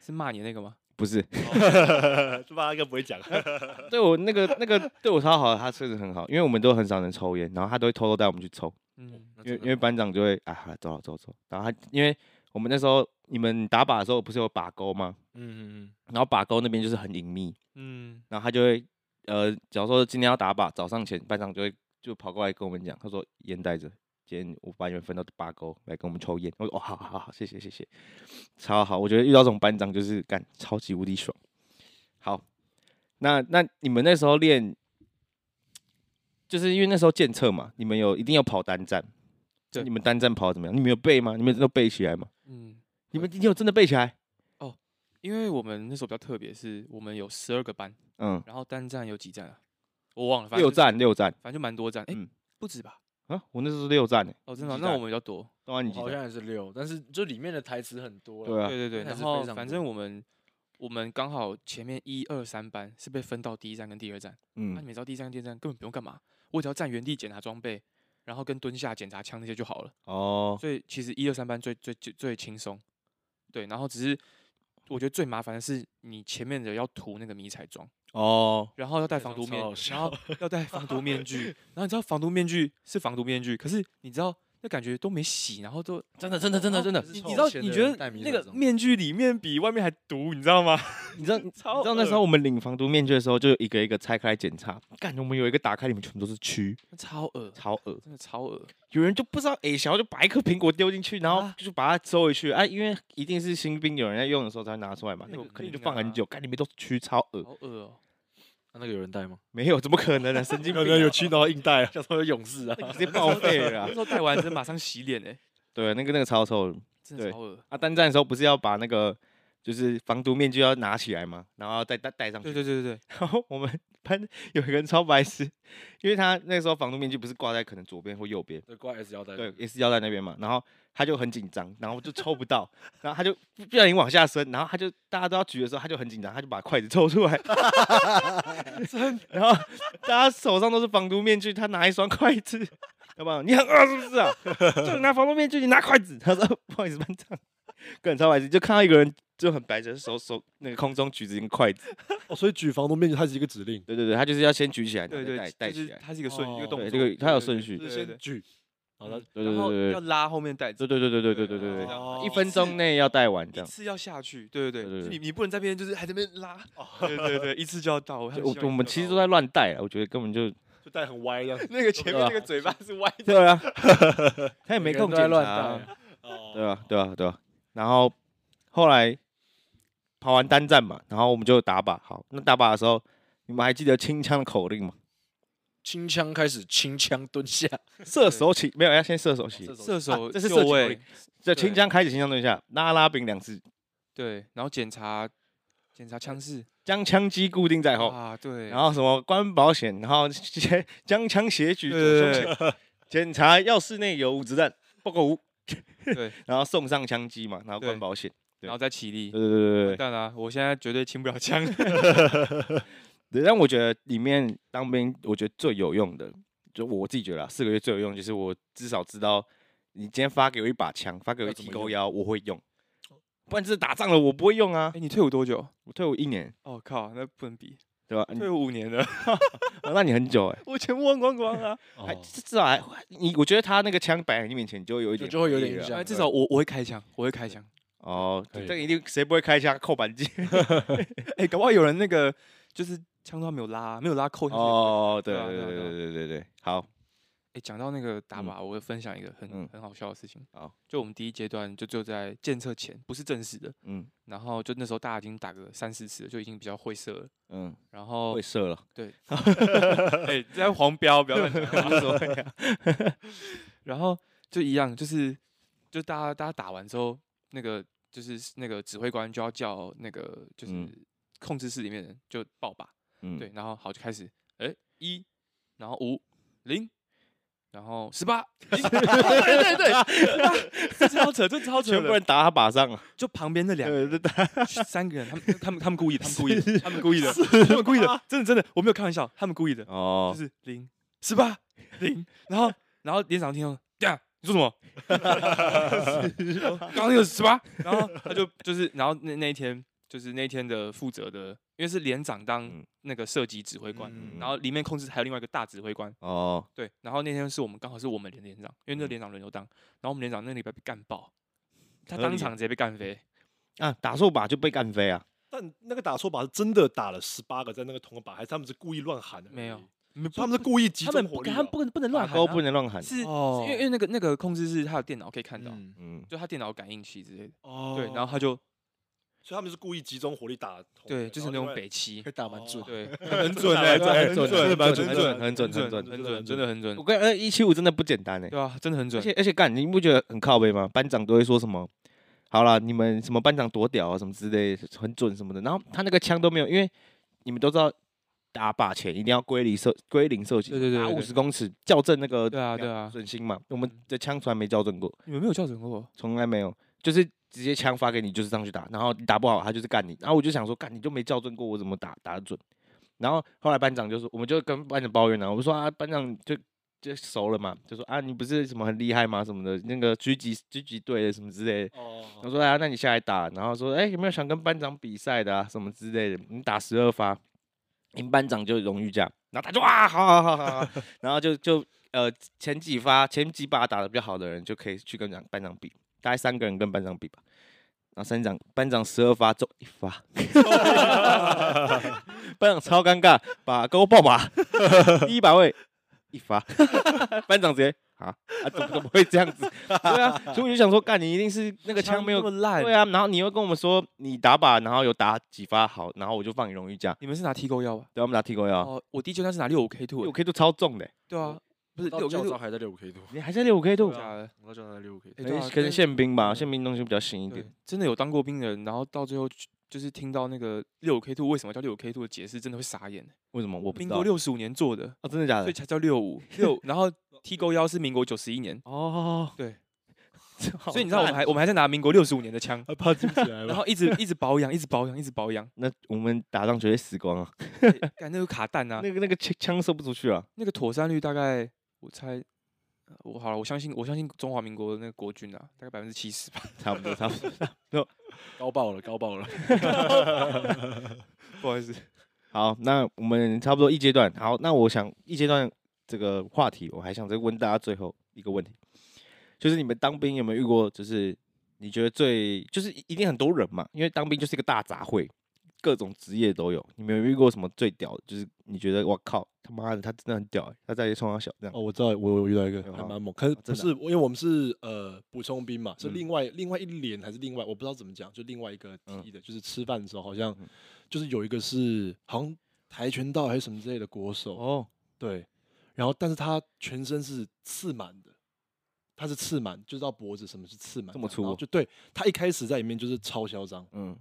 是骂你那个吗？不是，是吧？他应该不会讲。对我那个那个对我超好的，他确实很好，因为我们都很少能抽烟，然后他都会偷偷带我们去抽。嗯，因为因为班长就会啊，走走走，然后他因为我们那时候你们打靶的时候不是有靶钩吗？嗯嗯嗯，然后靶钩那边就是很隐秘，嗯，然后他就会呃，假如说今天要打靶，早上前班长就会就跑过来跟我们讲，他说烟带着。今天我把你们分到八沟来跟我们抽烟，我说哦，好好好，谢谢谢谢，超好，我觉得遇到这种班长就是干超级无敌爽。好，那那你们那时候练，就是因为那时候检测嘛，你们有一定要跑单站，就你们单站跑得怎么样？你们有背吗？你们都背起来吗？嗯，你们你有真的背起来？哦，因为我们那时候比较特别，是我们有十二个班，嗯，然后单站有几站啊？我忘了，六站六站，反正就蛮多站，哎，不止吧？啊，我那时候是六站诶，哦，真的，那我们比较多，好像也是六，但是就里面的台词很多，对啊，对对对，然后反正我们我们刚好前面一二三班是被分到第一站跟第二站，嗯，那你们知道第一站跟第二站根本不用干嘛，我只要站原地检查装备，然后跟蹲下检查枪那些就好了，哦，所以其实一二三班最最最最轻松，对，然后只是我觉得最麻烦的是你前面的要涂那个迷彩装。哦，然后要戴防毒面，然后要戴防毒面具，然后你知道防毒面具是防毒面具，可是你知道那感觉都没洗，然后都真的真的真的真的，你你知道你觉得那个面具里面比外面还毒，你知道吗？你知道你知道那时候我们领防毒面具的时候，就一个一个拆开来检查，感觉，我们有一个打开里面全部都是蛆，超恶超恶，真的超恶。有人就不知道哎，想要就把一颗苹果丢进去，然后就把它收回去，哎，因为一定是新兵有人在用的时候才会拿出来嘛，那个肯定就放很久，看里面都是蛆，超恶，好恶哦。那那个有人带吗？没有，怎么可能呢？神经病！有蛆然后硬带啊，小时候有勇士啊？直接报废了。那时候带完就马上洗脸哎。对，那个那个超臭，真的超恶。啊，单战的时候不是要把那个就是防毒面具要拿起来吗？然后再戴戴上去。对对对对对。然后我们班 有一个人超白痴，因为他那时候防毒面具不是挂在可能左边或右边，对，挂 S 腰带，对，S 腰带那边嘛。然后他就很紧张，然后就抽不到，然后他就不小心往下伸，然后他就大家都要举的时候，他就很紧张，他就把筷子抽出来，然后大家手上都是防毒面具，他拿一双筷子，要不然你很饿是不是啊？就拿防毒面具，你拿筷子。他说不好意思班长，个人超白痴，就看到一个人。就很白着手手那个空中举着一个筷子，哦，所以举防毒面具它是一个指令，对对对，他就是要先举起来，对对，带起来，它是一个顺序，一个动作，这个它有顺序，先举，好了，然后要拉后面带，对对对对对对对对对，一分钟内要带完这样，一次要下去，对对对，你你不能在边就是还在那边拉，对对对，一次就要到，我我们其实都在乱带啊，我觉得根本就就戴很歪的，那个前面那个嘴巴是歪的，对啊，他也没空检查，对吧对吧对吧，然后后来。跑完单站嘛，然后我们就打靶。好，那打靶的时候，你们还记得清枪的口令吗？清枪开始，清枪蹲下，射手起，没有要先射手起，射手这是射位，这清枪开始，清枪蹲下，拉拉柄两次，对，然后检查检查枪势，将枪机固定在后啊，对，然后什么关保险，然后将枪斜举左胸前，检查要室内有无子弹，报告无，对，然后送上枪机嘛，然后关保险。然后再起立。对对对对。当然，我现在绝对清不了枪。对，但我觉得里面当兵，我觉得最有用的，就我自己觉得四个月最有用，就是我至少知道，你今天发给我一把枪，发给我一提钩腰，我会用。不然就是打仗了，我不会用啊。哎，你退伍多久？我退伍一年。哦靠，那不能比，对吧？退伍五年了，那你很久哎。我全部忘光光啊。还至少还你，我觉得他那个枪摆在你面前，你就会有一点，就会有点影响。至少我我会开枪，我会开枪。哦，这个一定谁不会开枪扣扳机？哎，搞不好有人那个就是枪都没有拉，没有拉扣。哦，对对对对对对对，好。哎，讲到那个打靶，我会分享一个很很好笑的事情。好，就我们第一阶段就就在检测前，不是正式的。嗯。然后就那时候大家已经打个三四次了，就已经比较会射了。嗯。然后会射了。对。哎，在黄标，不要乱讲。然后就一样，就是就大家大家打完之后，那个。就是那个指挥官就要叫那个就是控制室里面人就报靶，嗯，对，然后好就开始，哎，一，然后五零，然后十八，对对对，这超扯，这超扯，全部人打他靶上了，就旁边那两个三个人，他们他们他们故意，他们故意，他们故意的，他们故意的，真的真的，我没有开玩笑，他们故意的，哦，就是零十八零，然后然后连长听到，这样。你说什么？刚刚那个十八，然后他就就是，然后那那一天就是那天的负责的，因为是连长当那个射击指挥官，嗯然后里面控制还有另外一个大指挥官。哦，对，然后那天是我们刚好是我们连连长，因为那连长轮流当，然后我们连长那个礼拜被干爆，他当场直接被干飞。啊，打错靶就被干飞啊！但那个打错靶是真的打了十八个在那个同个靶，还是他们是故意乱喊的？没有，他们是故意集他们不，中火力哦。他们不能不能乱喊、都啊，不能乱喊。是，哦因为因为那个那个控制是他的电脑可以看到，嗯嗯，就他电脑感应器之类的，哦对，然后他就所以他们是故意集中火力打。对，就是那种北七可以，打蛮准。对，很准欸很很准，准很蛮准准，很准，很准，很准。很准，真的很准我，跟呃一七五真的不简单哎，对啊，真的很准。而且而且干，你不觉得很靠背吗？班长都会说什么？好了，你们什么班长多屌啊，什么之类的，很准什么的。然后他那个枪都没有，因为你们都知道打靶前一定要归零射归零射击，对对对五十公尺校正那个对啊对啊准心嘛。我们的枪从来没校正过，你们没有校准过？从来没有，就是直接枪发给你就是上去打，然后你打不好他就是干你。然后我就想说，干你就没校正过，我怎么打打得准？然后后来班长就说，我们就跟班长抱怨了、我们说啊，班长就就熟了嘛，就说啊，你不是什么很厉害吗？什么的，那个狙击狙击队的什么之类的。哦，我说啊，那你下来打，然后说，哎、有没有想跟班长比赛的啊，什么之类的？你打十二发，赢班长就荣誉奖。然后他就哇，好好好好好，然后就就呃前几发前几把打得比较好的人就可以去跟长班长比，大概三个人跟班长比吧。然后班长班长十二发中一发，班长超尴尬，把给我报马，第一把位一发，班长直接啊啊怎么怎么会这样子？对啊，所以我就想说，干你一定是那个枪没有那么烂，对啊，然后你又跟我们说你打靶，然后有打几发好，然后我就放你荣誉奖。你们是拿 T 勾幺吧？对，我们拿 T 勾幺，哦，我第一阶段是拿六五 K two，六 K two 超重的，对啊，不是六 K 到教 two 招还在六五 K 度，你还在六 K 度对？假的，我到教招在六五 K 度。哎对啊可能宪兵吧，宪兵东西比较新一对点。，真的有当过兵的人，然后到最后去就是听到那个六五 K two 为什么叫六五 K two 的解释，真的会傻眼。为什么我不知道民国六十五年做的，哦，真的假的？所以才叫六五 六，然后 T 勾幺是民国九十一年，哦，对，所所以你知道我们还我们还在拿民国六十五年的枪，他 怕记不起来了。然后一直一直保养，一直保养，一直保养，那我们打仗绝对死光啊！干那个卡弹啊，那个那个枪枪射不出去啊！那个妥善率大概我猜，呃我好了，我相信我相信中华民国的那个国军啊，大概百分之七十吧。差不多，差不多。高爆了，高爆了。不好意思，好，那我们差不多一阶段。好，那我想一阶段这个话题，我还想再问大家最后一个问题，就是你们当兵有没有遇过，就是你觉得最就是一定很多人嘛，因为当兵就是一个大杂烩，各种职业都有。你们有遇过什么最屌的？就是你觉得我靠他妈的他真的很屌、欸，他在冲他小这样。哦，我知道，我有遇到一个还蛮猛，可是不是，因为我们是呃补充兵嘛，是嗯另外另外一连还是另外，我不知道怎么讲，就另外一个嗯梯的，就是吃饭的时候好像嗯就是有一个是好像跆拳道还是什么之类的国手，哦，对，然后但是他全身是刺满的，他是刺满，就是到脖子什么是刺满，这么粗就对他一开始在里面就是超嚣张，嗯，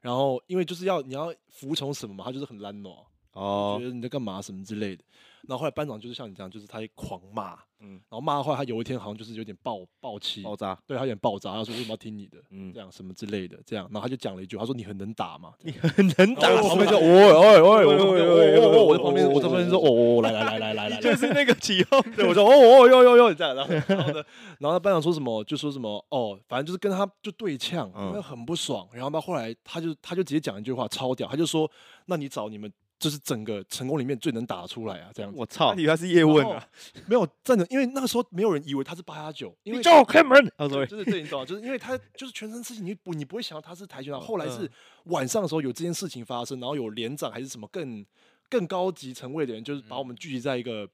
然后因为就是要你要服从什么嘛，他就是很懒惰。哦觉，得你在干嘛什么之类的。然后后来班长就是像你这样，就是他会狂骂，嗯，然后骂的话，他有一天好像就是有点爆爆气，爆炸，对他有点爆炸，他说为什么要听你的，嗯这，样什么之类的，这样，然后他就讲了一句，他说你很能打嘛，你很能打旁边就哦哦哦哦哦，我在旁边我在旁边说哦，来来来来来来，就是那个起哄，对我说哦哦哟哟哟这样，然后然后呢，然后班长说什么就说什么哦，反正就是跟他就对呛，那很不爽，然后到后来他就他就直接讲一句话超屌，他就说那你找你们就是整个成功里面最能打出来啊，这样子。我操你以，为他是叶问啊，没有站着，因为那个时候没有人以为他是八加九，因为你叫我开门。哦对，sorry，就是对，你懂吗？就是因为他就是全身刺青，你不你不会想到他是跆拳道。嗯后来是晚上的时候有这件事情发生，然后有连长还是什么更更高级层位的人，就是把我们聚集在一个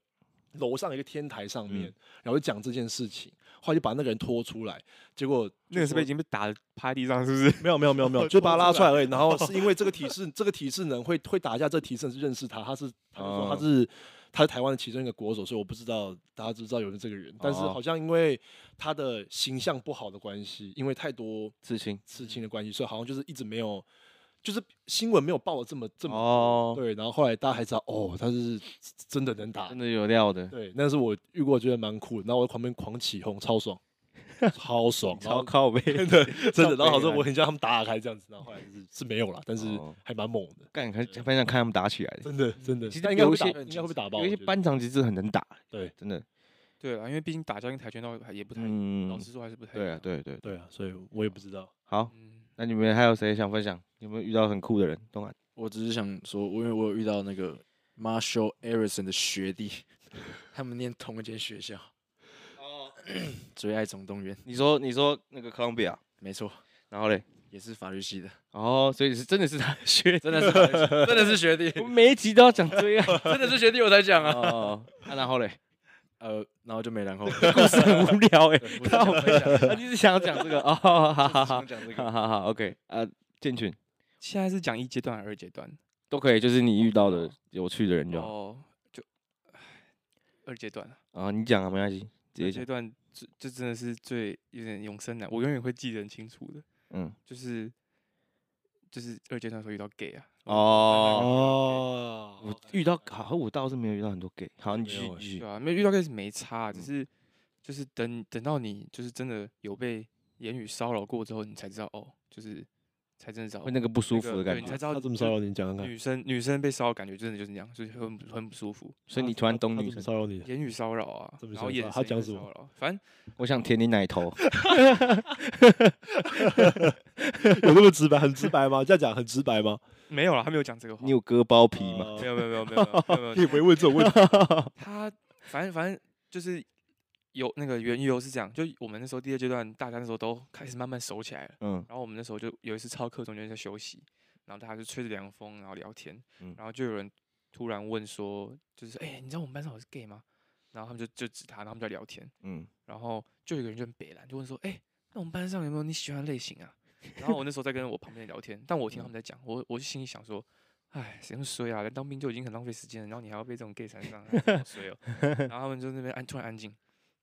楼上一个天台上面，嗯然后就讲这件事情。后来就把那个人拖出来，结果那个是被已经被打趴在地上，是不是？没有没有没有没有，就把他拉出来而已。然后是因为这个体式 这个体式能会会打架，这个体式是认识他，他是他就说他是他是台湾的其中一个国手，所以我不知道大家知不知道有人这个人，但是哦好像因为他的形象不好的关系，因为太多刺青，刺青的关系，所以好像就是一直没有，就是新闻没有报的这么这么哦，对。然后后来大家还知道哦，他是真的能打真，的有料的，对，那是我遇过觉得蛮酷的。然后我在旁边狂起哄，超爽，超爽，然后超靠背，真的真的，然后好像我很像他们打开这样子，然后后来是是没有了，但是哦还蛮猛的，干，很很想看他们打起来的。真的真的。其实但应该会打有一些应该会被打爆，有一些班长其实很能打，对真的。对啊，因为毕竟打架跟跆拳道也不太，嗯老，实说还是不太。对啊，对对对。对啊，所以我也不知道。好，嗯，那你们还有谁想分享？有没有遇到很酷的人？东汉，我只是想说，因为我有遇到那个 Marshall Arison 的学弟，他们念同一间学校。哦，最爱总动员。你说，你说那个 Columbia，，没错。然后嘞，也是法律系的。哦，所以是真的是他学，真的是真的是学弟。我每一集都要讲最爱，真的是学弟我才讲啊。哦，然后嘞。呃，然后就没然后，故事很无聊哎。那我分享，你是想要讲这个 哦？好好好，讲这个，好好好，OK。呃，建群，现在是讲一阶段还是二阶段？都可以，就是你遇到的有趣的人就好。哦，就二阶段啊，你讲啊，没关系。这阶段这这真的是最有点永生难，我永远会记得很清楚的。嗯，就是就是二阶段时候遇到 gay 啊。哦，我遇到好像，我倒是没有遇到很多 gay。好，你继续继续。对啊，没有遇到 gay 是没差，只是就是等等到你就是真的有被言语骚扰过之后，你才知道哦，就是才真的知道会那个不舒服的感觉。你才知道他怎么骚扰你？讲讲看。女生女生被骚扰感觉真的就是那样，就是很很不舒服。所以你突然懂女生骚扰你？言语骚扰啊，然后眼他讲什么？反正我想舔你奶头。有那么直白？很直白吗？这样讲很直白吗？没有了，他没有讲这个话。你有割包皮吗？没有，没有，没有，没有，没有。你不会问这种问题。他反正反正就是有那个原由是这样，就我们那时候第二阶段，大家那时候都开始慢慢熟起来了。嗯。然后我们那时候就有一次操课中间在休息，然后大家就吹着凉风，然后聊天。然后就有人突然问说，就是哎，你知道我们班上有是 gay 吗？然后他们就就指他，然后他们就聊天。嗯。然后就有个人就很北烂，就问说，哎，那我们班上有没有你喜欢的类型啊？然后我那时候在跟我旁边聊天，但我听他们在讲，我我就心里想说，哎，谁那么衰啊？来当兵就已经很浪费时间了，然后你还要被这种 gay 缠上，好衰哦。然后他们就那边安突然安静，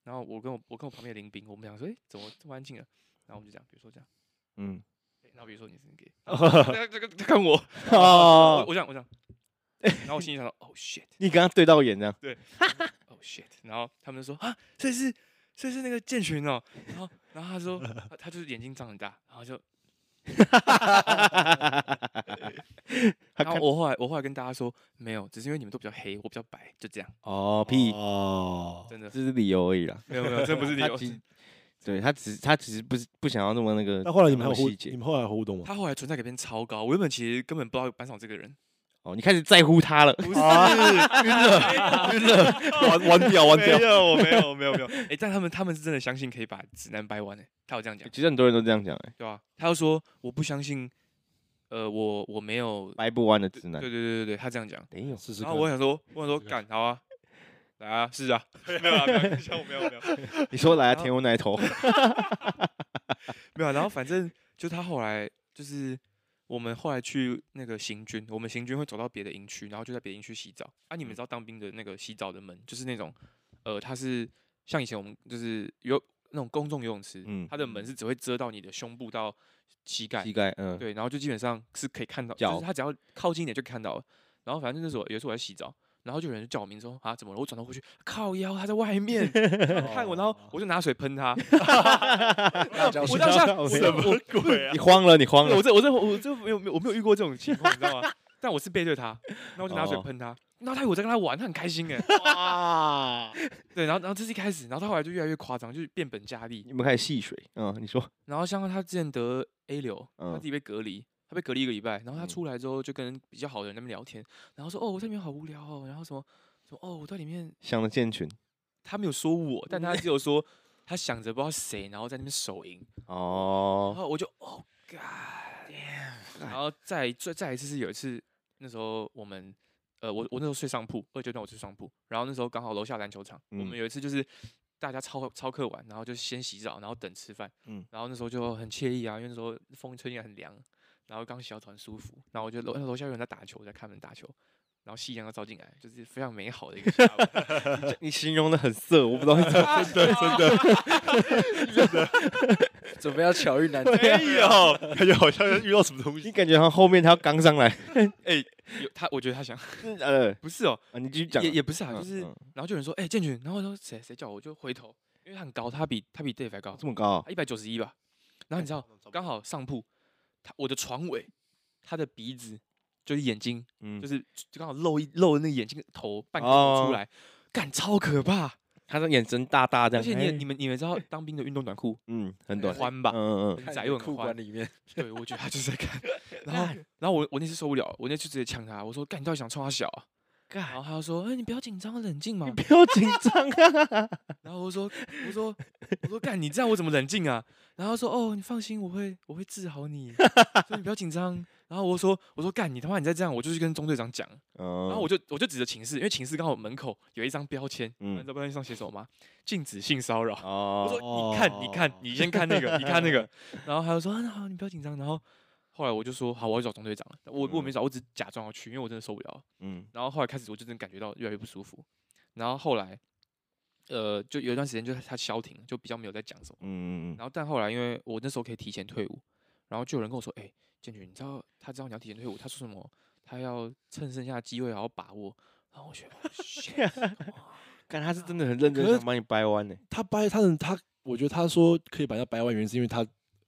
然后我跟我我跟我旁边的邻兵，我们想说，哎，怎么这么安静啊？然后我们就讲，比如说这样，嗯，然后比如说你是 gay，这个他看我，我我想我想，然后我心里想说，哦 shit，你跟他对到眼这样，对，哦 shit，然后他们就说啊，这是这是那个建群哦，然后然后他说他他就是眼睛长很大，然后就。哈哈哈哈哈！然后我后来我后来跟大家说，没有，只是因为你们都比较黑，我比较白，就这样。哦屁哦，真的这是理由而已啦。没有没有，这不是理由。对他只他只是不是不想要那么那个。那后来你们还有互你们后来互动吗？他后来存在感变超高，我原本其实根本不知道班上这个人。哦，你开始在乎他了？不是，晕了，晕了，玩玩掉，玩掉。没有，我没有，没有，没有。哎，但他们他们是真的相信可以把直男掰弯诶，他有这样讲。其实很多人都这样讲哎，对吧？他又说我不相信，呃，我我没有掰不弯的直男。对对对对对，他这样讲。等一下，然后我想说，我想说，干好啊，来啊，试啊。没有啊，没有，没有，没有，没有。你说来啊，舔我奶头。没有，然后反正就他后来就是。我们后来去那个行军，我们行军会走到别的营区，然后就在别的营区洗澡。啊，你们知道当兵的那个洗澡的门，就是那种，呃，它是像以前我们就是有那种公众游泳池，嗯，它的门是只会遮到你的胸部到膝盖，膝盖，嗯，对，然后就基本上是可以看到，脚就是他只要靠近一点就看到了。然后反正那时候有一次我在洗澡。然后就有人就叫我名字说啊，怎么了？我转头过去，靠腰，他在外面 看我，然后我就拿水喷他。我当下什么鬼啊？你慌了，你慌了。我这我这我这没有没有我没有遇过这种情况，你知道吗？但我是背对他，然后我就拿水喷他。然后他以为我在跟他玩，他很开心哎。哇！对，然后然后这是一开始，然后他后来就越来越夸张，就是变本加厉。你们开始戏水，嗯，你说。然后像他之前得 A 流，他自己被隔离。他被隔离一个礼拜，然后他出来之后就跟比较好的人那边聊天，然后说：“哦，我在里面好无聊哦。”然后什么什么哦，我在里面想着建群，他没有说我，但他只有 说他想着不知道谁，然后在那边手淫哦。然后我就哦，God！然后再再再一次是有一次，那时候我们呃，我我那时候睡上铺，二九段我睡上铺，然后那时候刚好楼下篮球场，嗯、我们有一次就是大家操操课完，然后就先洗澡，然后等吃饭，嗯，然后那时候就很惬意啊，因为那时候风吹进来很凉。然后刚洗澡很舒服，然后我觉得楼楼下有人在打球，我在看门打球，然后夕阳要照进来，就是非常美好的一个下午。你，形容的很色，我不知道真的真的真的，准备要巧遇男？没有，感觉好像遇到什么东西。你感觉好像后面他要刚上来，哎，有他，我觉得他想，呃，不是哦，你继续讲，也也不是啊，就是，然后就有人说，哎，建群，然后说谁谁叫我，就回头，因为他很高，他比他比 Dave 还高，这么高，他一百九十一吧，然后你知道，刚好上铺。他我的床尾，他的鼻子就是眼睛，嗯，就是就刚好露一露那个眼睛头半个出来，干超可怕，他的眼神大大的，而且你你们你们知道 当兵的运动短裤，嗯，很短宽吧，嗯嗯，窄又很宽里面。对，我觉得他就是在看，然后然后我我那次受不了，我那次直接呛他，我说干，你到底想冲他小啊？然后他就说，哎，你不要紧张，冷静嘛，你不要紧张啊。然后我说我说我说干，你这样我怎么冷静啊？然后说哦，你放心，我会我会治好你，所以你不要紧张。然后我说我说干，你他妈你再这样，我就去跟中队长讲。然后我就我就指着寝室，因为寝室刚好门口有一张标签，你知道标签上写什么吗？禁止性骚扰。我说你看你看，你先看那个，你看那个。然后他就说那好，你不要紧张。然后后来我就说好，我要找中队长了。我我没找，我只是假装要去，因为我真的受不了。嗯。然后后来开始我就真的感觉到越来越不舒服。然后后来。呃，就有一段时间，就是他消停，就比较没有在讲什么。嗯嗯嗯然后，但后来，因为我那时候可以提前退伍，然后就有人跟我说：“哎、欸，建军，你知道他知道你要提前退伍，他说什么？他要趁剩下的机会好好把握。”然后我觉得，看 他是真的很认真想把你掰弯呢。他掰，他能他，我觉得他说可以把他掰弯，原因是因为他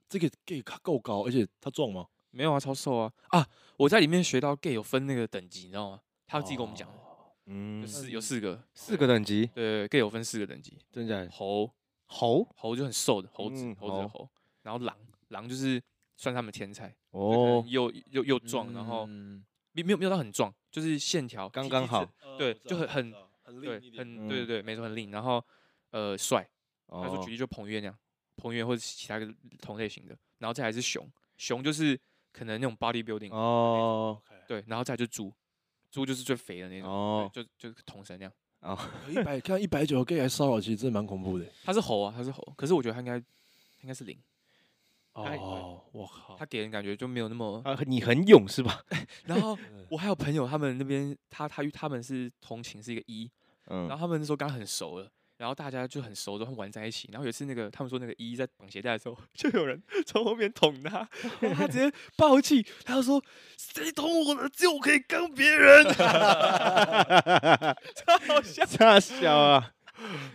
这个 gay 够高，而且他壮吗？没有啊，超瘦啊！啊，我在里面学到 gay 有分那个等级，你知道吗？他自己跟我们讲的。哦嗯，四有四个，四个等级，对，gay 有分四个等级，真的？猴猴猴就很瘦的猴子，猴子的猴，然后狼狼就是算他们天才哦，又又又壮，然后没没有没有到很壮，就是线条刚刚好，对，就很很很对，很对对对，没错，很硬，然后呃帅，他说举例就彭于晏那样，彭于晏或者其他个同类型的，然后再来是熊，熊就是可能那种 body building 哦，对，然后再就猪。猪就是最肥的那种，哦，就就是统神那样。哦，一百看一百九 gay 来骚扰，其实真的蛮恐怖的。他是猴啊，他是猴，可是我觉得他应该应该是零。哦，我靠，他给人感觉就没有那么啊，你很勇是吧？然后 我还有朋友，他们那边他他与他们是同情是一个一，嗯，然后他们那时候刚很熟了。然后大家就很熟，都玩在一起。然后有一次，那个他们说那个一在绑鞋带的时候，就有人从后面捅他，然后他直接爆气，他就说：“谁捅我的，只有我可以跟别人。”超好笑，超笑啊！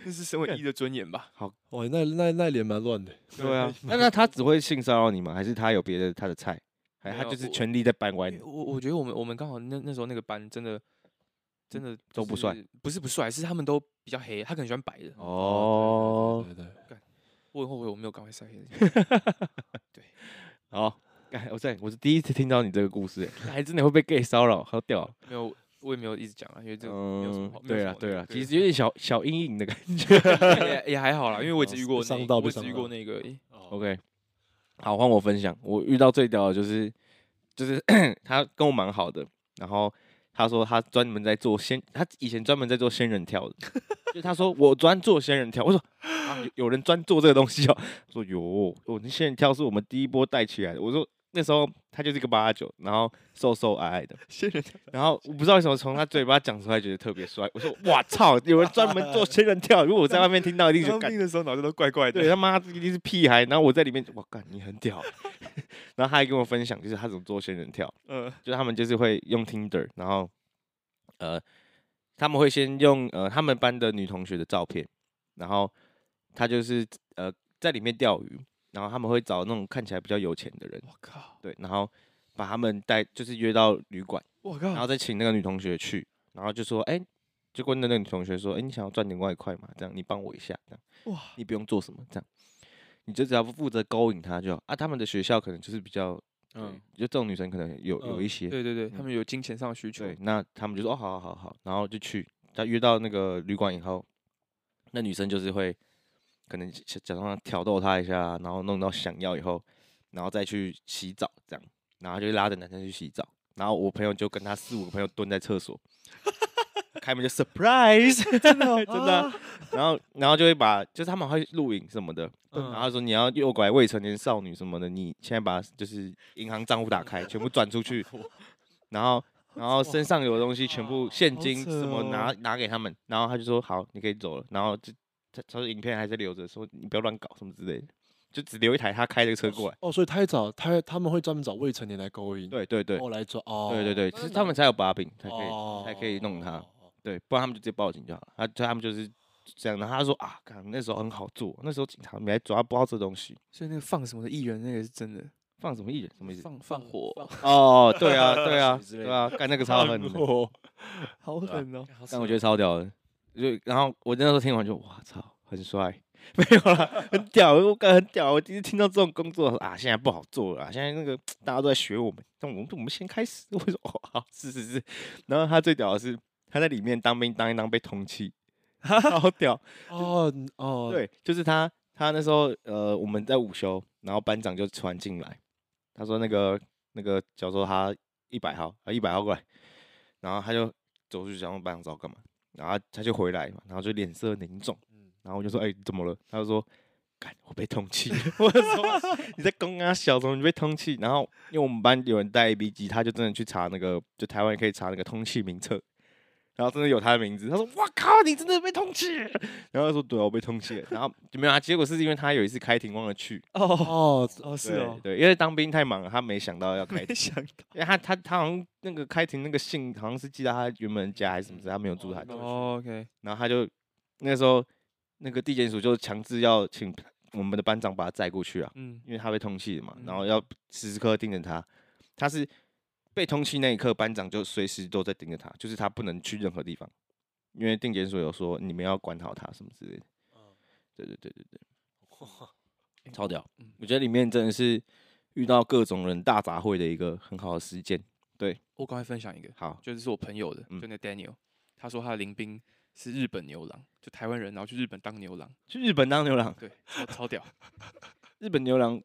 那是身为一的尊严吧？好，哇，那那那脸蛮乱的。对啊，那那他只会性骚扰你吗？还是他有别的他的菜？还他就是全力在掰弯你？我我觉得我们我们刚好那那时候那个班真的。真的都不帅，不是不帅，是他们都比较黑，他可能喜欢白的。哦，对对对，我很后悔我没有赶快晒黑。对，好，我在我是第一次听到你这个故事，还真的会被 gay 骚扰，好屌。没有，我也没有一直讲啊，因为这个没有什么好。对啊，对啊，其实有点小小阴影的感觉，也也还好啦，因为我只遇过那，我只遇过那个。OK，好，换我分享，我遇到最屌的就是，就是 他跟我蛮好的，然后。他说他专门在做仙，他以前专门在做仙人跳的，就他说我专做仙人跳，我说啊有人专做这个东西哦，说有，我那仙人跳是我们第一波带起来的，我说那时候他就是一个八九，然后瘦瘦矮矮的 仙人跳，然后我不知道为什么从他嘴巴讲出来觉得特别帅，我说哇 操，有人专门做仙人跳，如果我在外面听到一定就干的时候脑子都怪怪的，对他妈一定是屁孩，然后我在里面我干你很屌。然后他还跟我分享，就是他怎么做仙人跳，嗯，就他们就是会用 Tinder，然后，呃，他们会先用呃他们班的女同学的照片，然后他就是呃在里面钓鱼，然后他们会找那种看起来比较有钱的人，我靠，对，然后把他们带就是约到旅馆，我靠，然后再请那个女同学去，然后就说，哎，就问那个女同学说，哎，你想要赚点外快嘛？这样你帮我一下，这样，哇，你不用做什么，这样。你就只要负责勾引他就好啊。他们的学校可能就是比较，嗯，就这种女生可能有有一些，对对对，他们有金钱上的需求。对，那他们就说哦，好好好，然后就去。他约到那个旅馆以后，那女生就是会可能假装挑逗他一下，然后弄到想要以后，然后再去洗澡这样，然后就拉着男生去洗澡。然后我朋友就跟他四五个朋友蹲在厕所。开门就 surprise，真的 真的，然后然后就会把，就是他们会录影什么的，然后说你要诱拐未成年少女什么的，你现在把就是银行账户打开，全部转出去，然后然后身上有的东西全部现金什么拿拿给他们，然后他就说好，你可以走了，然后就他他说影片还在留着，说你不要乱搞什么之类的，就只留一台他开这个车过来。哦，所以他找他他们会专门找未成年来勾引，对对对，后来抓，哦，对对对，其实他们才有把柄，才可以才可以弄他。对，不然他们就直接报警就好了。他他们就是这样的。他说啊，看那时候很好做，那时候警察没来抓，不知道这东西。所以那个放什么的艺人，那个是真的。放什么艺人？什么意思？放放火。哦，对啊，对啊，对啊，干那个超狠，好狠哦。但我觉得超屌的。就然后我那时候听完就哇操，很帅，没有啦，很屌，我感觉很屌。我第一次听到这种工作啊，现在不好做了，现在那个大家都在学我们，那我们我们先开始。我说哦好，是是是。然后他最屌的是他在里面当兵当一当被通缉，好屌哦哦，对，就是他他那时候呃我们在午休，然后班长就传进来，他说那个那个教授他一百号啊一百号过来，然后他就走出去想问班长知道干嘛。然后他就回来嘛，然后就脸色凝重，然后我就说：“哎、欸，怎么了？”他就说：“干，我被通缉。”我说：“你在公啊，小时候你被通缉。”然后因为我们班有人带 A B 机，他就真的去查那个，就台湾可以查那个通缉名册。然后真的有他的名字，他说：“哇靠，你真的被通缉！”然后他说：“对，我被通缉。”然后就没有啊。结果是因为他有一次开庭忘了去。哦哦哦，是哦，对，因为当兵太忙了，他没想到要开庭。没想到，因为他他他好像那个开庭那个信好像是寄到他原本家还是什么，他没有住他家。哦，OK。然后他就那时候那个地检署就强制要请我们的班长把他载过去啊，嗯，因为他被通缉了嘛，然后要时时刻刻盯着他。他是被通缉那一刻，班长就随时都在盯着他，就是他不能去任何地方。因为定检所有说你们要管好他什么之类的，对对对对对，哇，超屌！我觉得里面真的是遇到各种人大杂烩的一个很好的事件。对，我刚才分享一个，好，就是是我朋友的，就那 Daniel，他说他的林兵是日本牛郎，就台湾人，然后去日本当牛郎，去日本当牛郎，对，超超屌，日本牛郎，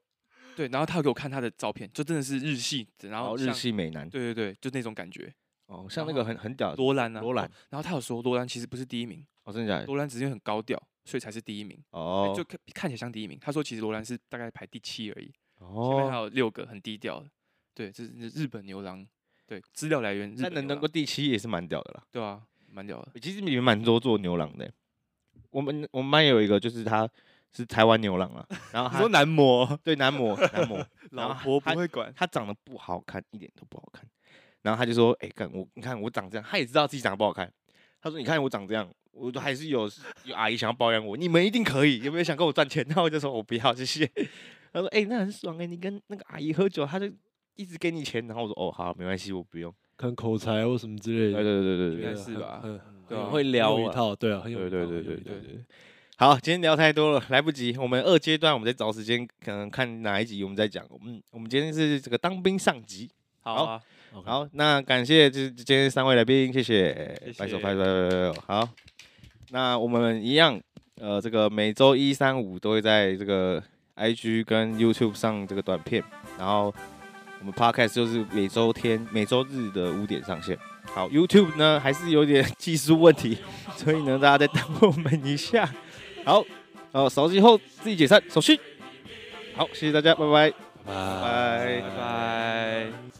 对，然后他有给我看他的照片，就真的是日系，然后日系美男，对对对，就那种感觉。哦，像那个很很屌的罗兰啊，罗兰，然后他有说罗兰其实不是第一名，哦，真的假的？罗兰只是很高调，所以才是第一名，哦，就看看起来像第一名。他说其实罗兰是大概排第七而已，哦，前面还有六个很低调的，对，这是日本牛郎，对，资料来源，那能能够第七也是蛮屌的啦，对啊，蛮屌的。其实你们蛮多做牛郎的，我们我们班有一个就是他是台湾牛郎啊，然后他说男模，对，男模男模，老婆不会管，他长得不好看，一点都不好看。然后他就说：“哎、欸，看我，你看我长这样，他也知道自己长得不好看。他说：‘你看我长这样，我都还是有有阿姨想要包养我，你们一定可以，有没有想跟我赚钱？’然后我就说：‘我不要，谢谢。’他说：‘哎、欸，那很爽哎、欸，你跟那个阿姨喝酒，他就一直给你钱。’然后我说：‘哦，好，没关系，我不用。’看口才或什么之类的，对对对对对，应该是吧？嗯，对啊，会聊一套，对啊，很有对对对对对对。好，今天聊太多了，来不及。我们二阶段，我们再找时间，可能看哪一集我们再讲。我们我们今天是这个当兵上集，好啊。好，那感谢这今天三位来宾，谢谢，拍手拍手拍手。好，那我们一样，呃，这个每周一、三、五都会在这个 IG 跟 YouTube 上这个短片，然后我们 Podcast 就是每周天、每周日的五点上线。好，YouTube 呢还是有点技术问题，所以呢大家再等我们一下。好，呃，熟悉后自己解散手续。好，谢谢大家，拜拜拜，拜拜拜。